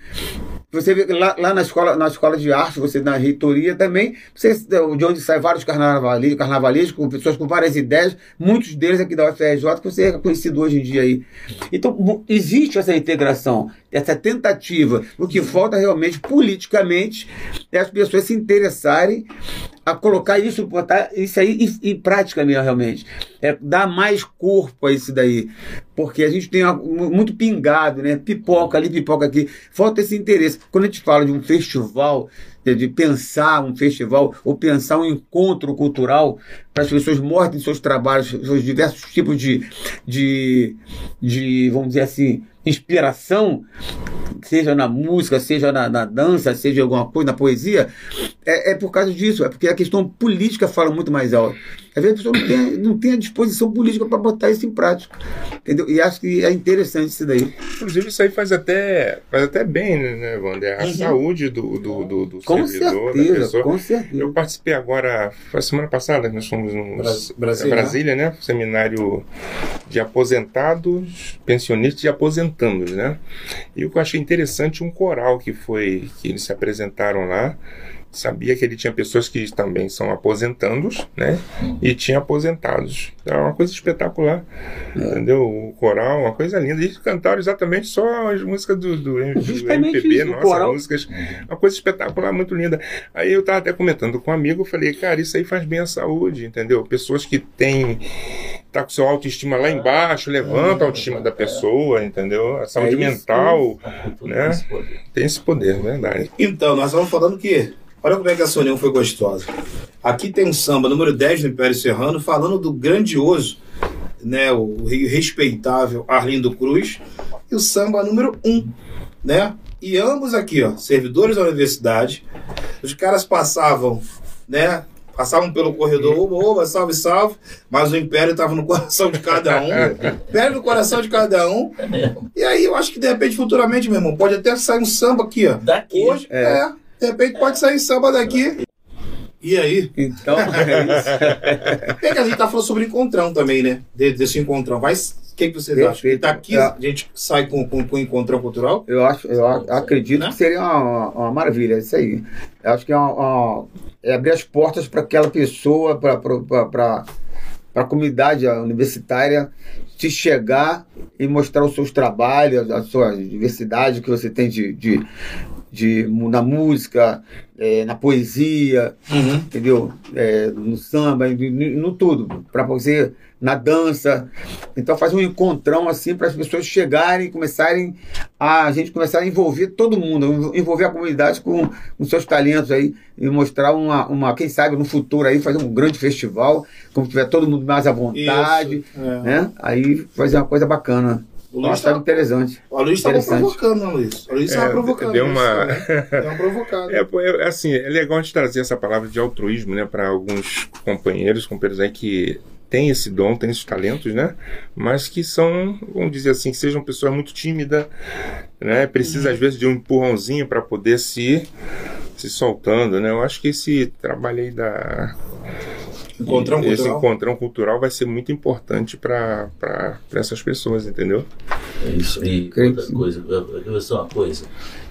Você vê lá, lá na escola, na escola de arte, você na reitoria também, você, de onde saem vários carnavalistas, carnavalistas com pessoas com várias ideias, muitos deles aqui da UFRJ, que você é conhecido hoje em dia aí. Então, existe essa integração, essa tentativa. O que falta realmente, politicamente, é as pessoas se interessarem a colocar isso, botar isso aí em, prática mesmo, realmente. É dar mais corpo a isso daí. Porque a gente tem muito pingado, né? Pipoca ali, pipoca aqui. Falta esse interesse. Quando a gente fala de um festival, de, pensar um festival, ou pensar um encontro cultural para as pessoas mortas seus trabalhos, seus diversos tipos de, de, de, vamos dizer assim, inspiração, seja na música, seja na, na dança, seja alguma coisa, na poesia, é, é, por causa disso. É porque a questão política fala muito mais alto. Às vezes a pessoa não tem, não tem a disposição política para botar isso em prática. Entendeu? E acho que é interessante isso daí. Inclusive, isso aí faz até, faz até bem, né, Wander? A uhum. saúde do, do, do, do com servidor, certeza, da pessoa. Com certeza. Eu participei agora, foi semana passada, nós fomos no Brasília, Brasília né? Seminário de aposentados, pensionistas e aposentandos, né? E o que eu achei interessante, um coral que foi, que eles se apresentaram lá, sabia que ele tinha pessoas que também são aposentandos, né? E tinha aposentados. Era é uma coisa espetacular, é. entendeu? O coral, uma coisa linda. Eles cantaram exatamente só as músicas do, do, do MPB, nossas coral. músicas. Uma coisa espetacular, muito linda. Aí eu tava até comentando com um amigo, falei, cara, isso aí faz bem à saúde, entendeu? Pessoas que têm tá com seu autoestima lá embaixo, levanta a autoestima da pessoa, entendeu? A saúde é mental, né? Tem esse poder, verdade. Então, nós estamos falando que Olha como é que a Soninho foi gostosa. Aqui tem um samba número 10 do Império Serrano, falando do grandioso, né, o respeitável Arlindo Cruz, e o samba número 1, né? E ambos aqui, ó, servidores da universidade. Os caras passavam, né, passavam pelo corredor, oba, oba, salve, salve, mas o império estava no coração de cada um, império no coração de cada um. E aí eu acho que de repente, futuramente, meu irmão, pode até sair um samba aqui, ó. Daqui. Hoje, é. é de repente pode sair samba daqui. E aí? Então, é isso. Bem que a gente tá falando sobre encontrão também, né? De, desse encontrão. Mas o que, que vocês Perfeito. acham? Daqui é. a gente sai com, com, com encontrão cultural? Eu acho, eu acredito né? que seria uma, uma maravilha, isso aí. Eu acho que é, uma, uma, é abrir as portas para aquela pessoa, para a comunidade universitária te chegar e mostrar os seus trabalhos, a sua diversidade que você tem de, de, de, na música, é, na poesia, uhum. entendeu? É, no samba, no, no tudo, para você na dança. Então faz um encontrão assim para as pessoas chegarem e começarem a, a gente começar a envolver todo mundo, envolver a comunidade com, com seus talentos aí e mostrar uma, uma, quem sabe no futuro aí fazer um grande festival, como tiver todo mundo mais à vontade, Isso, é. né? Aí fazer uma coisa bacana. O Luiz estava interessante. O Luiz estava provocando, né, Luiz? O Luiz estava é, provocando. Deu uma. Né? Deu uma provocada. É, é, assim, é legal a gente trazer essa palavra de altruísmo, né, para alguns companheiros, companheiros aí que têm esse dom, têm esses talentos, né? Mas que são, vamos dizer assim, que sejam pessoas muito tímidas, né? Precisa uhum. às vezes de um empurrãozinho para poder se se soltando, né? Eu acho que esse trabalho aí da encontrão esse cultural. encontrão cultural vai ser muito importante para essas pessoas, entendeu? É isso. E outra coisa, eu dizer uma coisa.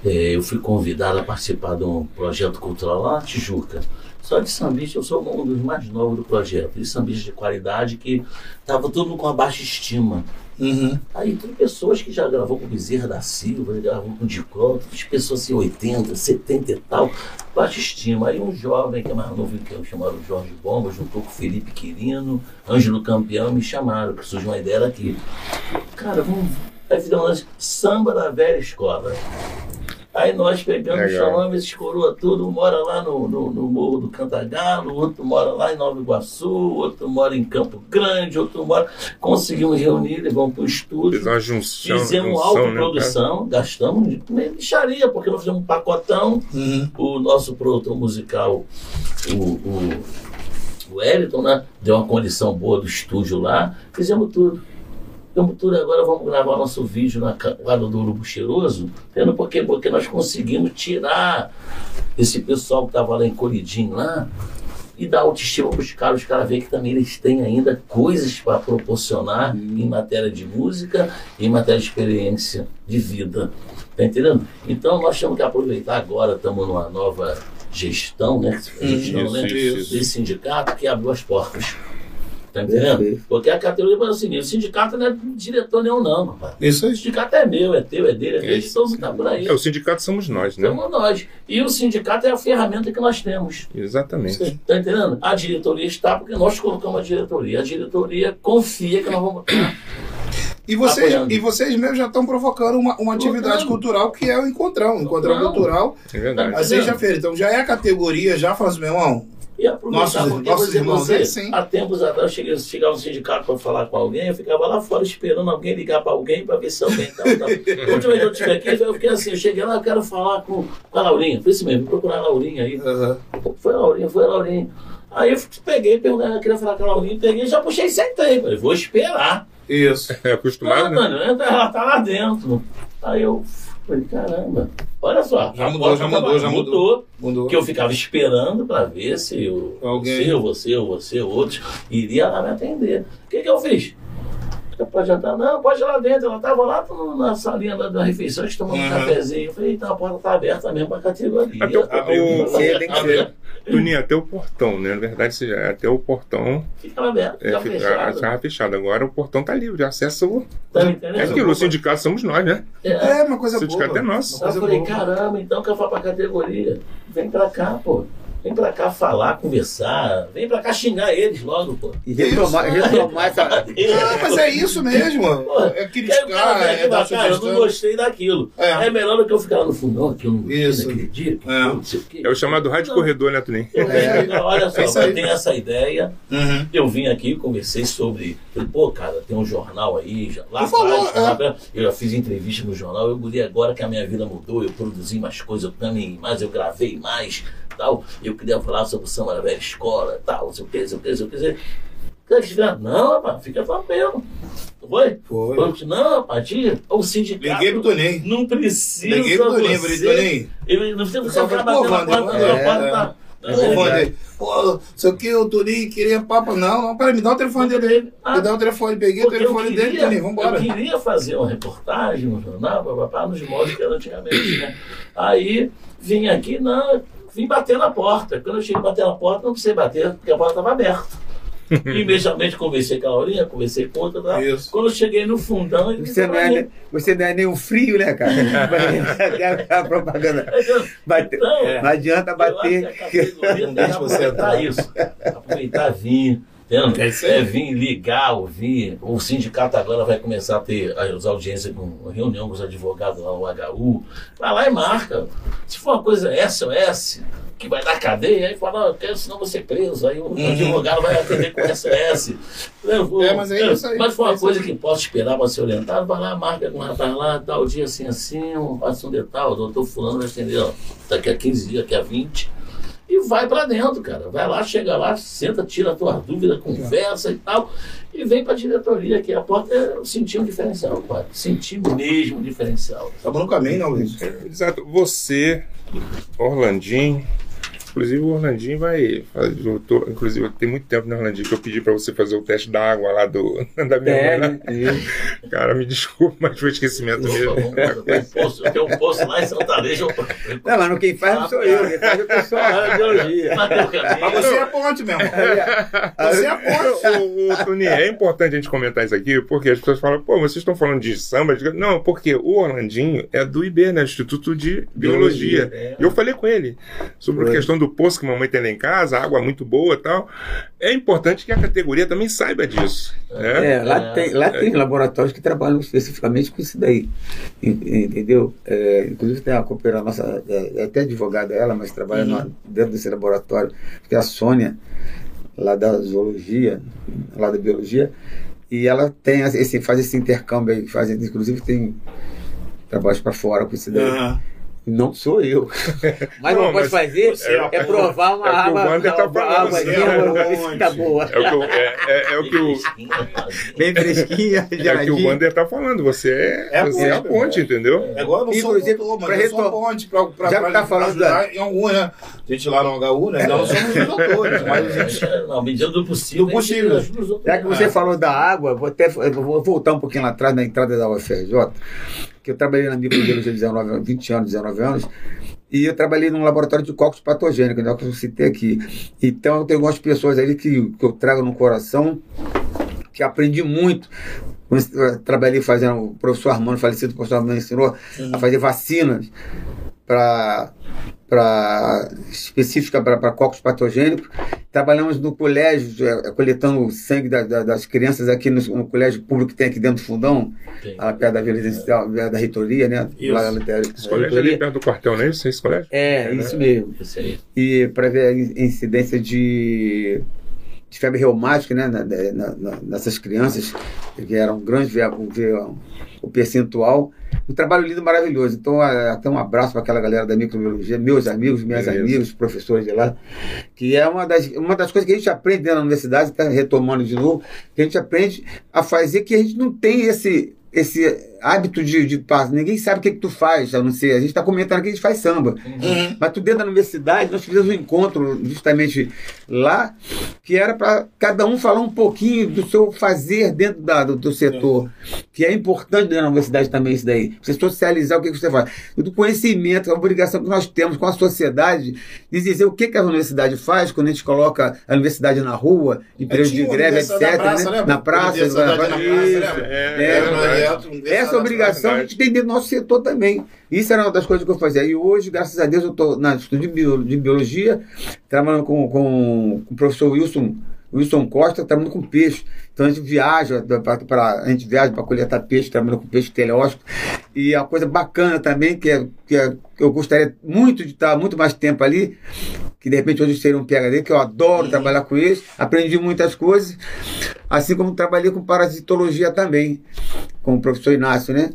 É, eu fui convidado a participar de um projeto cultural lá na Tijuca. Só de sambista, eu sou um dos mais novos do projeto. De sambista de qualidade que estava todo mundo com uma baixa estima. Uhum. Aí tem pessoas que já gravou com Bezerra da Silva, já gravou com Dicó, pessoas assim, 80, 70 e tal, baixa estima. Aí um jovem que é mais novo que eu, chamado Jorge Bomba, juntou com Felipe Quirino, Ângelo Campeão, me chamaram, que surgiu uma ideia aqui. Cara, vamos. Aí fizemos samba da velha escola. Aí nós pegamos, Legal. chamamos esses coroa tudo, um mora lá no, no, no, Morro do Cantagalo, outro mora lá em Nova Iguaçu, outro mora em Campo Grande, outro mora. Conseguimos reunir, levamos para o estúdio. uma junção, fizemos junção, autoprodução, né, gastamos meio bicharia, porque nós fizemos um pacotão. Uhum. O nosso produtor musical, o, o, o Wellington, né? Deu uma condição boa do estúdio lá, fizemos tudo. Tudo agora vamos gravar nosso vídeo na quadra do Urubu Cheiroso, vendo por quê? Porque nós conseguimos tirar esse pessoal que estava lá encolhidinho lá e dar autoestima para os caras, os caras veem que também eles têm ainda coisas para proporcionar em matéria de música e em matéria de experiência de vida. Tá entendendo? Então nós temos que aproveitar agora, estamos numa nova gestão, né? Gestão, isso? Isso. Desse sindicato que abriu as portas. Tá entendendo? Porque a categoria é o seguinte: o sindicato não é diretor nenhum, não, rapaz. Isso aí. O sindicato é meu, é teu, é dele, é dele, todo mundo tá por aí. É, o sindicato somos nós, né? Somos nós. E o sindicato é a ferramenta que nós temos. Exatamente. Sim. Tá entendendo? A diretoria está porque nós colocamos a diretoria. A diretoria confia que nós vamos. E vocês, e vocês mesmo já estão provocando uma, uma atividade cultural que é o encontrão. O encontrão cultural. É verdade. A sexta-feira. Então já é a categoria, já fala assim, meu irmão, E aproveitar Nossos- porque nossos você, irmãos, você, é, sim. há tempos atrás, eu cheguei, chegava no sindicato para falar com alguém, eu ficava lá fora esperando alguém ligar para alguém para ver se alguém estava. A última vez que eu estive aqui, eu fiquei assim, eu cheguei lá, eu quero falar com, com a Laurinha. Foi isso mesmo, procurar a Laurinha aí. Aham. Foi a Laurinha, foi a Laurinha. Aí eu peguei, perguntei, eu queria falar com a Laurinha, peguei, já puxei e sentei. Falei, vou esperar. Isso. É acostumado, Ah, né? mano, ela tá lá dentro. Aí eu falei, caramba, olha só. Já mudou, já mudou, já mudou. Mudou. Que eu ficava esperando para ver se eu, Alguém. você, ou você, ou você, ou outros, iria lá me atender. O que, que eu fiz? Pode entrar? Não, pode ir lá dentro. Ela estava lá na salinha da, da refeição, tomando um Uhum. cafezinho. Eu falei, então a porta está aberta mesmo para categoria. Até o, Abriu. O. Toninho, até o portão, né? Na verdade, se- até o portão Ficava aberto, é, ficava fica- fechado. ficava fechado. Agora o portão tá livre, acesso. Tá? É aquilo, o sindicato somos nós, né? É. É uma coisa O boa. sindicato é nosso. Eu falei, boa. caramba, então que eu vou pra categoria. Vem pra cá, pô. Vem pra cá falar, conversar. Vem pra cá xingar eles logo, pô. E retomar, retomar essa. Ah, mas é isso mesmo. Pô, É cara criticar, é dar cá, eu não gostei daquilo. É. É, melhor do que eu ficar lá no fundão, que eu não gostei Isso. daquele dia, que É. não sei o quê. É o chamado rádio Não. corredor, né? Eu É. olha É só, aí. eu tenho essa ideia. Uhum. Eu vim aqui, conversei sobre. Falei, pô, cara, tem um jornal aí. já- lá atrás, é. lá- eu já fiz entrevista no jornal. Eu guri agora que a minha vida mudou, eu produzi mais coisas, eu caminhei mais, eu gravei mais. Tal. Eu queria falar sobre o samba da velha escola, tal, não sei o que, não sei o que, não sei o que. não sei o que. Que Não, rapaz, fica tranquilo. Não foi? Foi. Não, rapaz, tia, o sindicato. Liguei pro Toninho. Não precisa. Liguei pro Toninho, falei, Toninho. Ele não precisa você ficar pô, batendo na Wander, porta, é, não, a porta é. tá. Eu vou mandar. Pô, isso aqui o Toninho queria papo. Não, não, peraí, me dá o telefone dele. Ah, Me dá o telefone, peguei o telefone dele, queria, Toninho, vambora. eu queria fazer uma reportagem no jornal, papapá, nos modos que era antigamente, né? Aí vim aqui, não, vim bater na porta. Quando eu cheguei a bater na porta, não precisei bater, porque a porta estava aberta. Imediatamente conversei com a Laurinha, conversei com outra. Tá? Quando eu cheguei no fundão, ele Você não, é, ne- você não é nem um frio, né, cara? A propaganda. Bater- Então, Não adianta bater. Eu acho que a categoria entrar. isso. Aproveitar vir. Entendeu? É isso aí. É vir ligar, ouvir. O sindicato agora vai começar a ter as audiências com reunião com os advogados lá, o HU. Vai lá e marca. Se for uma coisa SOS, que vai dar cadeia, aí fala, "Não, eu quero, senão você preso. Aí o advogado vai atender com SOS. Uhum. É, mas é isso aí. Mas foi É uma isso coisa que posso esperar para ser orientado, vai lá, marca com o rapaz lá, tal dia assim, assim, um passo de tal, o doutor fulano vai atender, ó, daqui a 15 dias, daqui a 20. E vai para dentro, cara. Vai lá, chega lá, senta, tira a tua dúvida, conversa e tal, e vem para a diretoria, que a porta é sentir um diferencial, pai. Sentir mesmo um diferencial. Estamos no caminho, né, Luiz? Exato. Você, Orlandinho. Inclusive, o Orlandinho vai. eu tô- inclusive, tem muito tempo, né, Orlandinho, que eu pedi pra você fazer o teste da água lá do, da minha É, mãe. né? Cara, me desculpa, mas foi esquecimento mesmo. Tem um posto, tem um posto lá em Santarejo. Não, mas não, quem faz não sou eu, quem faz é o pessoal lá da biologia. Mas você é ponte mesmo. Você é ponte. o, o, Toninho, é importante a gente comentar isso aqui, porque as pessoas falam, pô, vocês estão falando de samba? Eu Não, porque o Orlandinho é do IB, né? Instituto de Biologia. Biologia, é. E eu falei com ele sobre a questão do poço que a mamãe tem lá em casa, a água muito boa e tal. É importante que a categoria também saiba disso. Né? É, lá, tem, lá tem laboratórios que trabalham especificamente com isso daí. En- Entendeu? É, inclusive tem a companheira nossa, é, é até advogada ela, mas trabalha no- dentro desse laboratório, que é a Sônia, lá da zoologia, lá da biologia, e ela tem esse, faz esse intercâmbio aí, faz, inclusive tem trabalhos para fora com isso daí. Aham. Não sou eu. Mas Não, pode mas fazer é é, a provar uma é o que o água, Wander tá uma falando, água você é tá boa. É o que o, é, é- é o que o, Bem fresquinha, é o que o. Wander tá falando. Você é, É a você é a ponte, ponte, entendeu? É igual eu não sou Inclusive, doutor, mas eu sou a ponte pra, pra, Já pra, tá pra falando ajudar em algum, né? A gente lá no HU, né? Nós não somos os doutores, mas a gente... Na medida do possível. Do possível. Já que você É. falou da água, vou até eu vou voltar um pouquinho lá atrás na entrada da UFRJ, que eu trabalhei na microbiologia 19, anos, 20 anos, 19 anos, e eu trabalhei num laboratório de cocos patogênicos, né, que eu citei aqui. Então eu tenho algumas pessoas ali que, que eu trago no coração, que aprendi muito. Eu trabalhei fazendo, o professor Armando, falecido, o professor Armando ensinou a fazer vacinas para para específica para cocos patogênicos Trabalhamos no colégio, é, coletando o sangue da, da, das crianças aqui no, no, colégio público que tem aqui dentro do fundão, lá perto da Vila Residencial, da reitoria, né? Isso. Lá na esse colégio é ali perto do quartel, não é isso? Esse colégio? É, é isso né? mesmo. E para ver a incidência de de febre reumática né, na, na, nessas crianças, que era um grande ver, ver o percentual. Um trabalho lindo, maravilhoso. Então, até um abraço para aquela galera da microbiologia, meus amigos, minhas Beleza. amigas, professores de lá, que é uma das, uma das coisas que a gente aprende dentro da universidade, está retomando de novo, que a gente aprende a fazer que a gente não tem esse, esse hábito de, de ninguém sabe o que, que tu faz, a não ser, a gente está comentando que a gente faz samba. Uhum. Mas tu dentro da universidade, nós fizemos um encontro justamente lá, que era para cada um falar um pouquinho do seu fazer dentro da, do, do setor, que é importante dentro da universidade também isso daí. Você socializar o que, que você faz. Do conhecimento, a obrigação que nós temos com a sociedade de dizer o que, que a universidade faz quando a gente coloca a universidade na rua, em período de greve, etc. Na praça, né? na praça, na praça. É, é, é, é, essa obrigação a gente tem dentro do nosso setor também. Isso era uma das coisas que eu fazia. E hoje, graças a Deus, eu estou na estudo de biologia, trabalhando com, com, com o professor Wilson Wilson Costa trabalhando com peixe. Então a gente viaja para a gente viaja para coletar peixe, trabalhando com peixe teleóstico. E a coisa bacana também, que, é, que, é, que eu gostaria muito de estar muito mais tempo ali, que de repente hoje seria um PHD, que eu adoro trabalhar com eles, aprendi muitas coisas, assim como trabalhei com parasitologia também, com o professor Inácio, né?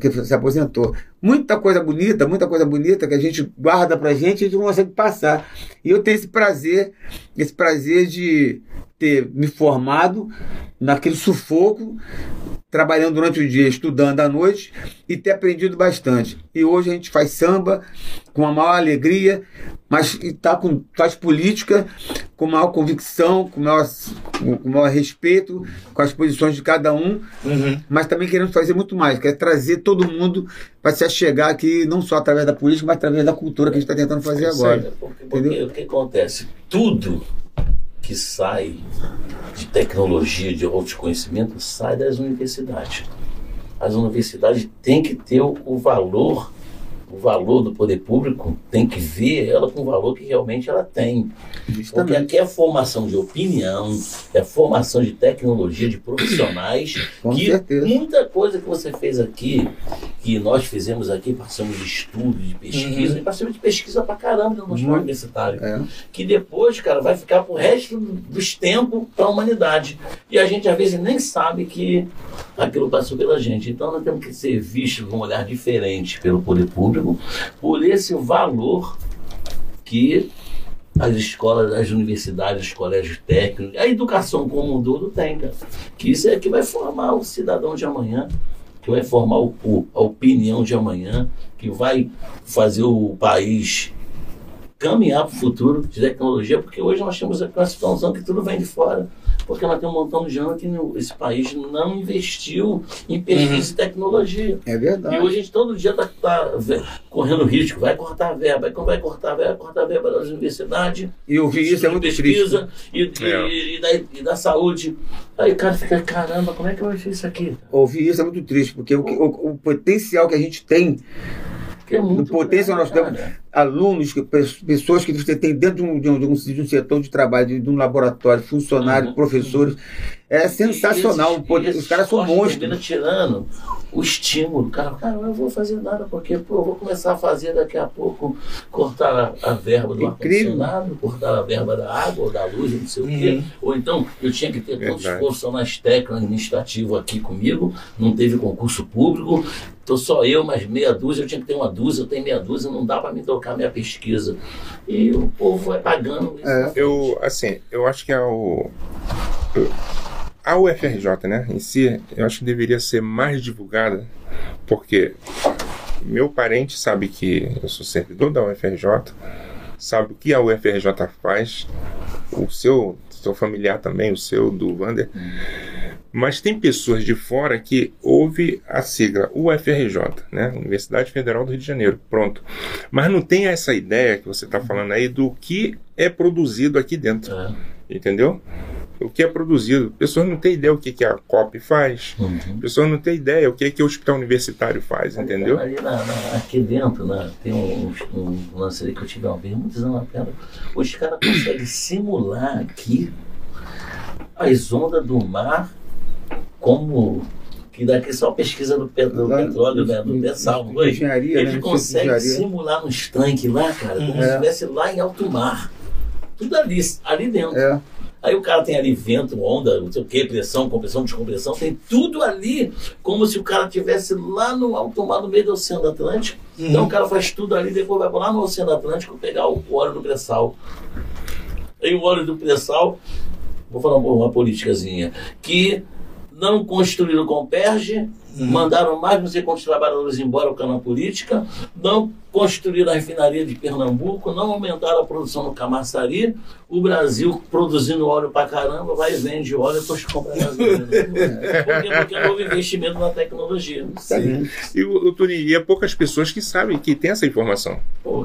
Que se aposentou. Muita coisa bonita, muita coisa bonita que a gente guarda pra gente e a gente não consegue passar. E eu tenho esse prazer, esse prazer de ter me formado naquele sufoco, trabalhando durante o dia, estudando à noite e ter aprendido bastante. E hoje a gente faz samba com a maior alegria, mas tá com, faz política com maior convicção, com maior, com maior respeito com as posições de cada um, uhum. mas também queremos fazer muito mais, quer trazer todo mundo para se achegar aqui, não só através da política, mas através da cultura que a gente está tentando fazer agora. Porque, porque, o que acontece? Tudo que sai de tecnologia, de conhecimento, sai das universidades. As universidades têm que ter o valor o valor do poder público tem que ver ela com o valor que realmente ela tem. Justamente. Porque aqui é formação de opinião, é formação de tecnologia, de profissionais. Com que certeza. muita coisa que você fez aqui, que nós fizemos aqui, passamos de estudo, de pesquisa, uhum. e passamos de pesquisa pra caramba no nosso universitário. É. Que depois, cara, vai ficar pro resto dos tempos para a humanidade. E a gente às vezes nem sabe que aquilo passou pela gente. Então nós temos que ser vistos com um olhar diferente pelo poder público por esse valor que as escolas, as universidades, os colégios técnicos, a educação como um todo tem, cara. Que isso é que vai formar o cidadão de amanhã, que vai formar o, o, a opinião de amanhã, que vai fazer o país caminhar para o futuro de tecnologia, porque hoje nós temos uma situação que tudo vem de fora porque ela tem um montão de anos que esse país não investiu em pesquisa uhum. e tecnologia. É verdade. E hoje a gente todo dia está tá correndo risco, vai cortar a verba, vai cortar a verba, cortar a verba das universidades. E ouvir isso é muito pesquisa triste. E, é. e, e, da, e da saúde. Aí o cara fica, caramba, como é que eu achei isso aqui? Ouvir isso é muito triste, porque o, o, o potencial que a gente tem é no potencial nós temos alunos, que, pessoas que você tem dentro de um, de um, de um, setor de trabalho, de, um laboratório, funcionários, uhum. professores. É sensacional. Esses, poder, os caras são monstros. tirando o estímulo. Cara, cara, eu não vou fazer nada, porque pô, eu vou começar a fazer daqui a pouco, cortar a, a verba do ar-condicionado, cortar a verba da água, da luz, não sei uhum. o quê. Uhum. Ou então, eu tinha que ter todos os profissionais técnicos administrativos aqui comigo, não teve concurso público, Estou só eu, mais meia dúzia, eu tinha que ter uma dúzia, eu tenho meia dúzia, não dá para me tocar minha pesquisa. E o povo vai pagando. É. Eu, assim, eu acho que é o. A UFRJ, né, em si, eu acho que deveria ser mais divulgada, porque meu parente sabe que eu sou servidor da UFRJ, sabe o que a UFRJ faz, o seu, seu familiar também, o seu, do Vander. Mas tem pessoas de fora que ouvem a sigla UFRJ, né? Universidade Federal do Rio de Janeiro, pronto. Mas não tem essa ideia que você está falando aí do que é produzido aqui dentro, é. entendeu? O que é produzido. Pessoas não têm ideia o que, que a COP faz. Uhum. Pessoas não têm ideia o que, que o hospital universitário faz, entendeu? Ali na- na- aqui dentro, né, tem um, um lance ali que eu tive uma vez, muitos anos atrás. Os caras conseguem simular aqui as ondas do mar como. Que daqui só pesquisa do, pe- do Lá- petróleo, né, do foi? Engenharia, né? Eles de conseguem engenharia. simular nos tanques lá, cara, como se É. estivesse lá em alto mar. Tudo ali, ali dentro. É. Aí o cara tem ali vento, onda, não sei o que, pressão, compressão, descompressão, tem tudo ali, como se o cara estivesse lá no alto mar, no meio do Oceano Atlântico. Então o cara faz tudo ali, depois vai lá no Oceano Atlântico pegar o óleo do pré-sal. Aí o óleo do pré-sal, vou falar uma, uma politicazinha, que não construíram com Perge, mandaram mais não sei quantos trabalhadores embora causa da política, não construíram a refinaria de Pernambuco, não aumentaram a produção no Camaçari, o Brasil produzindo óleo pra caramba, vai e vende óleo e depois compra gasolina. Por quê? Porque não houve investimento na tecnologia. Sim. E o, o Turi, e é poucas pessoas que sabem, que têm essa informação.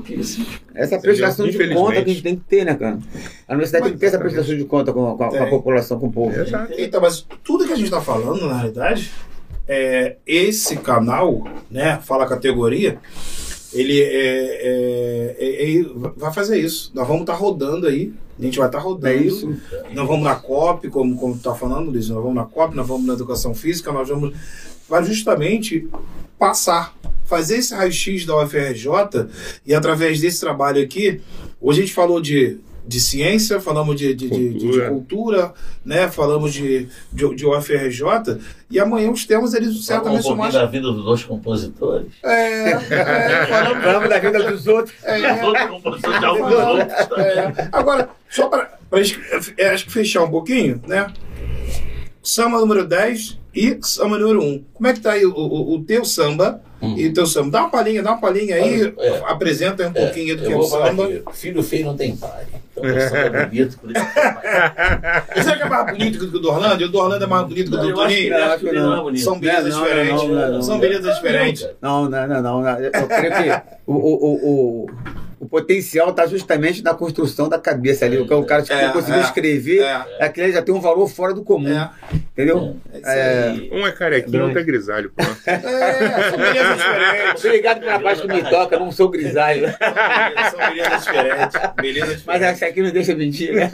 Isso. Essa prestação de conta que a gente tem que ter, né, cara? A universidade tem que ter essa prestação de conta com, a- com a, com a população, com o povo. Exato. Então, mas tudo que a gente está falando, na realidade, é esse canal, né, Fala Categoria, ele é, é- é- é- vai fazer isso. Nós vamos estar rodando aí, a gente vai estar rodando. É isso. Nós vamos na COP, como, como tu tá falando, Luiz, nós vamos na COP, nós vamos na educação física, nós vamos. Vai justamente passar, fazer esse raio-x da UFRJ e através desse trabalho aqui, hoje a gente falou de. De ciência, falamos de, de, de- de- de Cultura. cultura, né? Falamos de, de, de UFRJ, e amanhã os temas eles certamente são mais. da vida dos dois compositores. É, é, falamos Falamos da vida dos outros. Os outros compositores de alguns outros também. É, agora, só para acho que fechar um pouquinho, né? Samba número 10 e samba número 1. Como é que tá aí o, o, o teu samba e o teu samba? Dá uma palhinha, dá uma palhinha aí, É. apresenta aí um pouquinho do que é o samba. aqui, filho feio não tem pai. Então o samba é bonito, por isso que tem pai. Você que é mais bonito que o do Orlando? O do Orlando é mais bonito que o do Toninho? é. São belezas diferentes. não, não, não, São belezas diferentes. Não, não, não, não. não. Eu creio que o, o, o, o, o potencial está justamente na construção da cabeça ali. O cara- o cara que É, conseguiu é, escrever, é. aquele já tem um valor fora do comum. É. Entendeu? É É. Um é carequinho, outro é grisalho. Pô. É, são belezas diferentes. Obrigado pela parte que me toca, não sou grisalho. São belezas diferentes. Belezas Mas essa aqui não deixa mentir, né?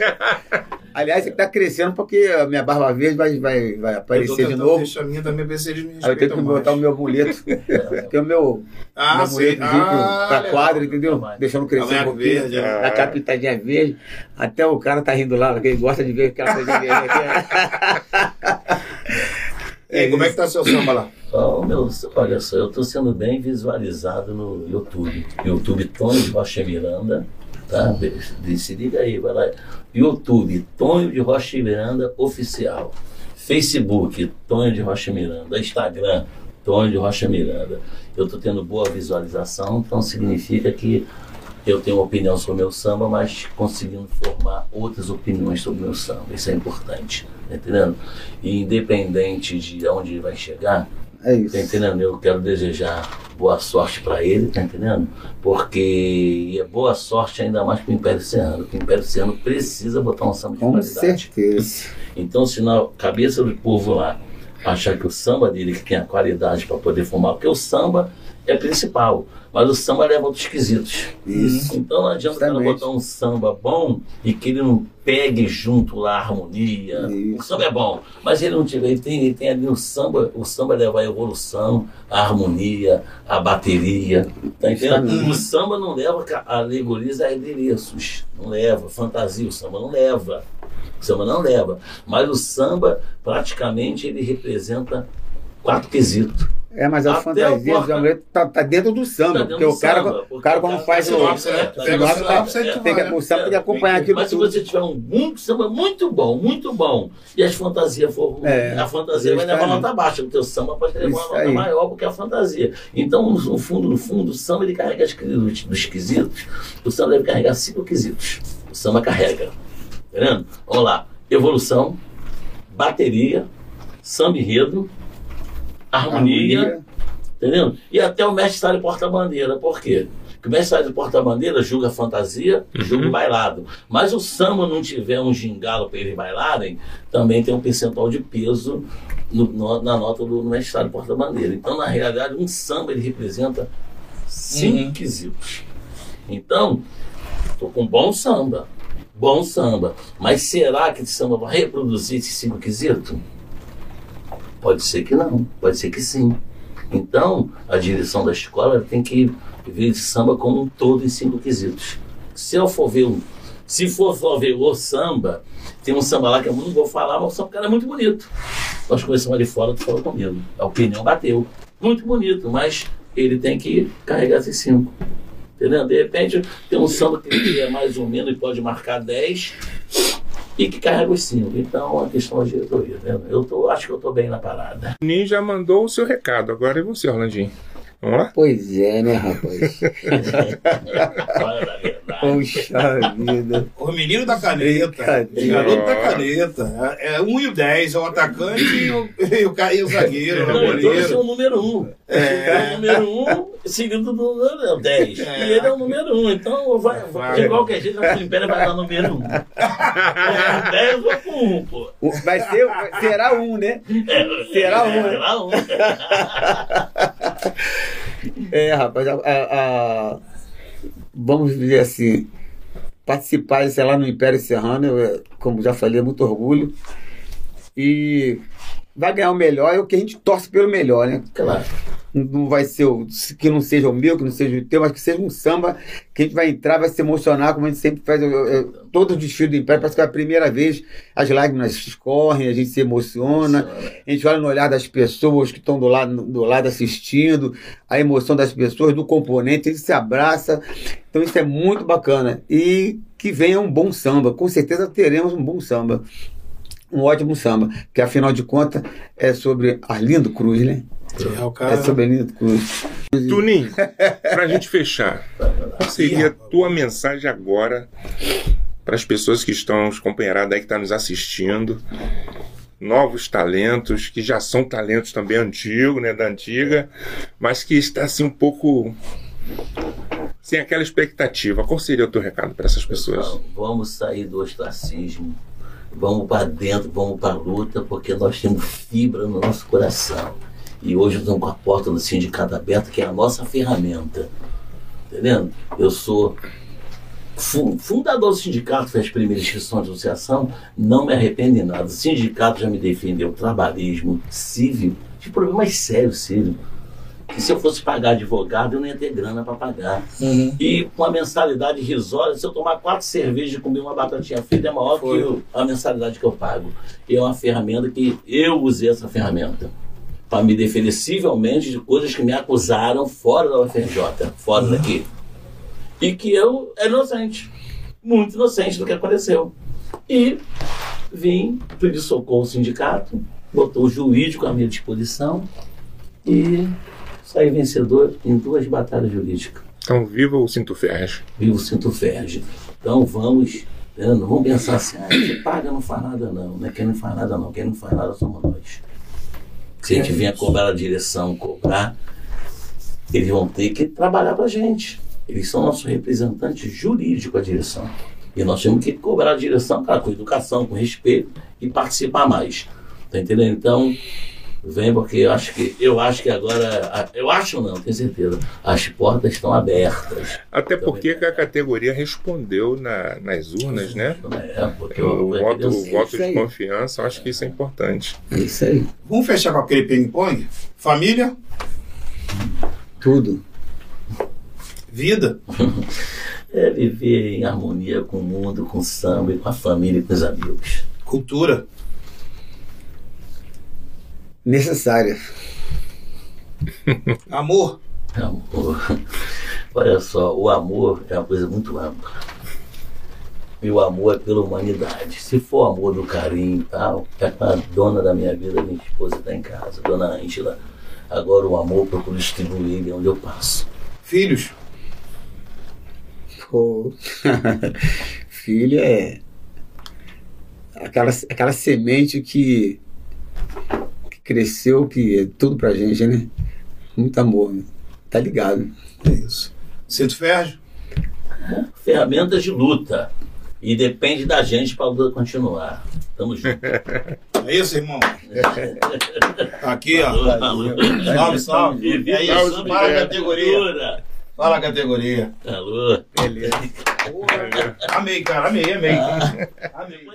Aliás, está crescendo porque a minha barba verde vai, vai, vai aparecer de novo. deixar a minha também ver se eles me Aí eu tenho que botar o mais. meu amuleto. que é o meu, Ah, meu amuletozinho Ah, pra legal. quadro, entendeu? Vai. Deixando crescer Amanhã um pouquinho. verde, é. Na capitadinha verde. Até o cara tá rindo lá, porque ele gosta de ver aquela coisa verde aqui. E aí, como é que tá seu samba lá? Ó, meu, olha só, eu estou sendo bem visualizado no YouTube. YouTube Tonho de Rocha Miranda. Tá? Se liga aí, vai lá. YouTube Tonho de Rocha Miranda Oficial. Facebook Tonho de Rocha Miranda. Instagram Tonho de Rocha Miranda. Eu estou tendo boa visualização, então significa que eu tenho uma opinião sobre o meu samba, mas conseguindo formar outras opiniões sobre o meu samba. Isso é importante, tá entendendo? E independente de onde vai chegar, É isso. Tá entendendo? Eu quero desejar boa sorte para ele, tá entendendo? Porque e é boa sorte ainda mais pro Império Serrano. porque O Império Serrano precisa botar um samba de Com qualidade. certeza. Então, se na cabeça do povo lá achar que o samba dele que tem a qualidade para poder fumar, porque o samba é principal, mas o samba leva outros quesitos. Isso. Então não adianta o Justamente. botar um samba bom e que ele não pegue junto lá a harmonia. Isso. O samba é bom, mas ele não tiver, ele tem, ele tem ali no samba, o samba leva a evolução, a harmonia, a bateria. Tá entendendo? O samba não leva alegorias a adereços. Não leva. Fantasia, o samba não leva. O samba não leva. Mas o samba, praticamente, ele representa quatro quesitos. É, mas a Até fantasia o Amuleto tá, tá dentro do samba. Tá dentro porque do o cara, samba, o porque cara o quando cara faz faz o. sinopse, né? é, tem que, vai, o samba tem que acompanhar aquilo Mas se você tiver um samba muito bom, muito bom, e as fantasias for É, a fantasia vai levar nota baixa, o teu samba pode levar uma nota maior porque é a fantasia. Então, no fundo, no fundo, o samba ele carrega as, dos, dos quesitos. O samba deve carregar cinco quesitos. O samba carrega. Tá vendo? Vamos lá. Evolução, bateria, samba enredo, harmonia, Harmonia. Entendeu? E até o mestre sala e porta-bandeira. Por quê? Porque o mestre de porta-bandeira julga fantasia, julga Uhum. bailado. Mas o samba não tiver um gingalo para eles bailarem, também tem um percentual de peso no- no- na nota do mestrado porta-bandeira. Então, na realidade, um samba ele representa cinco Uhum. quesitos. Então, tô com bom samba. Bom samba. Mas será que esse samba vai reproduzir esses cinco quesitos? Pode ser que não, pode ser que sim. Então, a direção da escola tem que ver samba como um todo em cinco quesitos. Se eu for ver se for só ver o samba, tem um samba lá que eu não vou falar, mas o samba cara é muito bonito. Nós conhecemos ali fora, tu falou comigo. A opinião bateu. Muito bonito, mas ele tem que carregar esses cinco. Entendeu? De repente, tem um samba que é mais ou menos e pode marcar 10 e que carrega os cinco. Então, a questão da diretoria. Né? Eu tô, acho que eu estou bem na parada. O Ninja mandou o seu recado. Agora é você, Orlandinho. Vamos lá? Pois é, né, rapaz? Poxa vida. O menino da caneta. Brincadeira. Garoto da caneta. É 1 e o 10, é o atacante e o, e o, e o zagueiro, o Não, então eu goleiro. sou o número um. É. o número um, seguido do 10. É. E ele é o número um. Então, vai, Vai. de qualquer jeito, a Império vai dar número um. O 10 eu vou com um, pô. Vai ser, será um, né? Será um, né? Será um. É, rapaz, a, a- a- vamos dizer assim, participar, sei lá, no Império Serrano, eu, como já falei, é muito orgulho. E vai ganhar o melhor, é o que a gente torce pelo melhor, né? Claro. Não vai ser o, que não seja o meu, que não seja o teu, mas que seja um samba que a gente vai entrar, vai se emocionar, como a gente sempre faz. eu- eu- todo o desfile do Império, parece que é a primeira vez as lágrimas escorrem, a gente se emociona. A gente olha no olhar das pessoas que estão do lado, do lado assistindo, a emoção das pessoas, do componente, a gente se abraça. Então isso é muito bacana. E que venha um bom samba. Com certeza teremos um bom samba. Um ótimo samba. Que afinal de contas é sobre Arlindo Cruz, né? É o cara. É sobre Arlindo Cruz. Tuninho, pra gente fechar, qual seria a tua mensagem agora para as pessoas que estão, os companheirados aí que estão nos assistindo, novos talentos, que já são talentos também antigos, né, da antiga, mas que está assim um pouco sem aquela expectativa. Qual seria o teu recado para essas pessoas? Vamos sair do ostracismo. Vamos para dentro, vamos para a luta, porque nós temos fibra no nosso coração. E hoje estamos com a porta do sindicato aberta, que é a nossa ferramenta. Entendendo? Eu sou fu- fundador do sindicato, fiz as primeiras inscrições de associação, não me arrependo em nada. O sindicato já me defendeu trabalhismo, civil, de problemas sérios, civil. Que se eu fosse pagar advogado, eu não ia ter grana para pagar. Uhum. E com a mensalidade irrisória, se eu tomar quatro cervejas e comer uma batatinha frita, é maior Foi. que o- a mensalidade que eu pago. E é uma ferramenta que eu usei essa ferramenta para me defender civilmente de coisas que me acusaram fora da UFRJ, fora daqui. E que eu era inocente, muito inocente do que aconteceu. E vim pedir socorro ao sindicato, botou o jurídico à minha disposição e saí vencedor em duas batalhas jurídicas. Então, viva o Cinto Ferres. Vivo Cinto Ferge. Então vamos, né, não vamos pensar assim, ah, quem paga não faz nada não, né? quem não faz nada não, quem não faz nada somos nós. Se a gente vier cobrar a direção, cobrar, eles vão ter que trabalhar para a gente. Eles são nossos representantes jurídicos, a direção. E nós temos que cobrar a direção, cara, com educação, com respeito e participar mais. Tá entendendo? Então, vem porque eu acho que eu acho que agora, eu acho não, tenho certeza, as portas estão abertas. Até porque a categoria respondeu na- nas urnas, né? É, porque O eu, voto, o voto de confiança, eu acho que isso é importante. É isso aí. Vamos fechar com aquele ping-pong? Família, Tudo. vida. é viver em harmonia com o mundo, com o samba, com a família e com os amigos. Cultura. Necessária. Amor. Amor. Olha só, o amor é uma coisa muito ampla. E o amor é pela humanidade. Se for amor do carinho e tal, é a dona da minha vida, minha esposa está em casa, dona Ângela. Agora o amor eu procuro distribuir ele onde eu passo. Filhos. Pô. Filho é aquela, aquela semente que cresceu, que é tudo pra gente, né? Muito amor, né? Tá ligado. É isso. Cinto Ferro? Ferramentas de luta. E depende da gente para a luta continuar. Tamo junto. É isso, irmão? Aqui, ó. Alô, alô. Salve, salve. É isso, salve, fala a categoria. Cultura. Fala a categoria. Alô. Beleza. Amei, cara, amei, amei. Amei.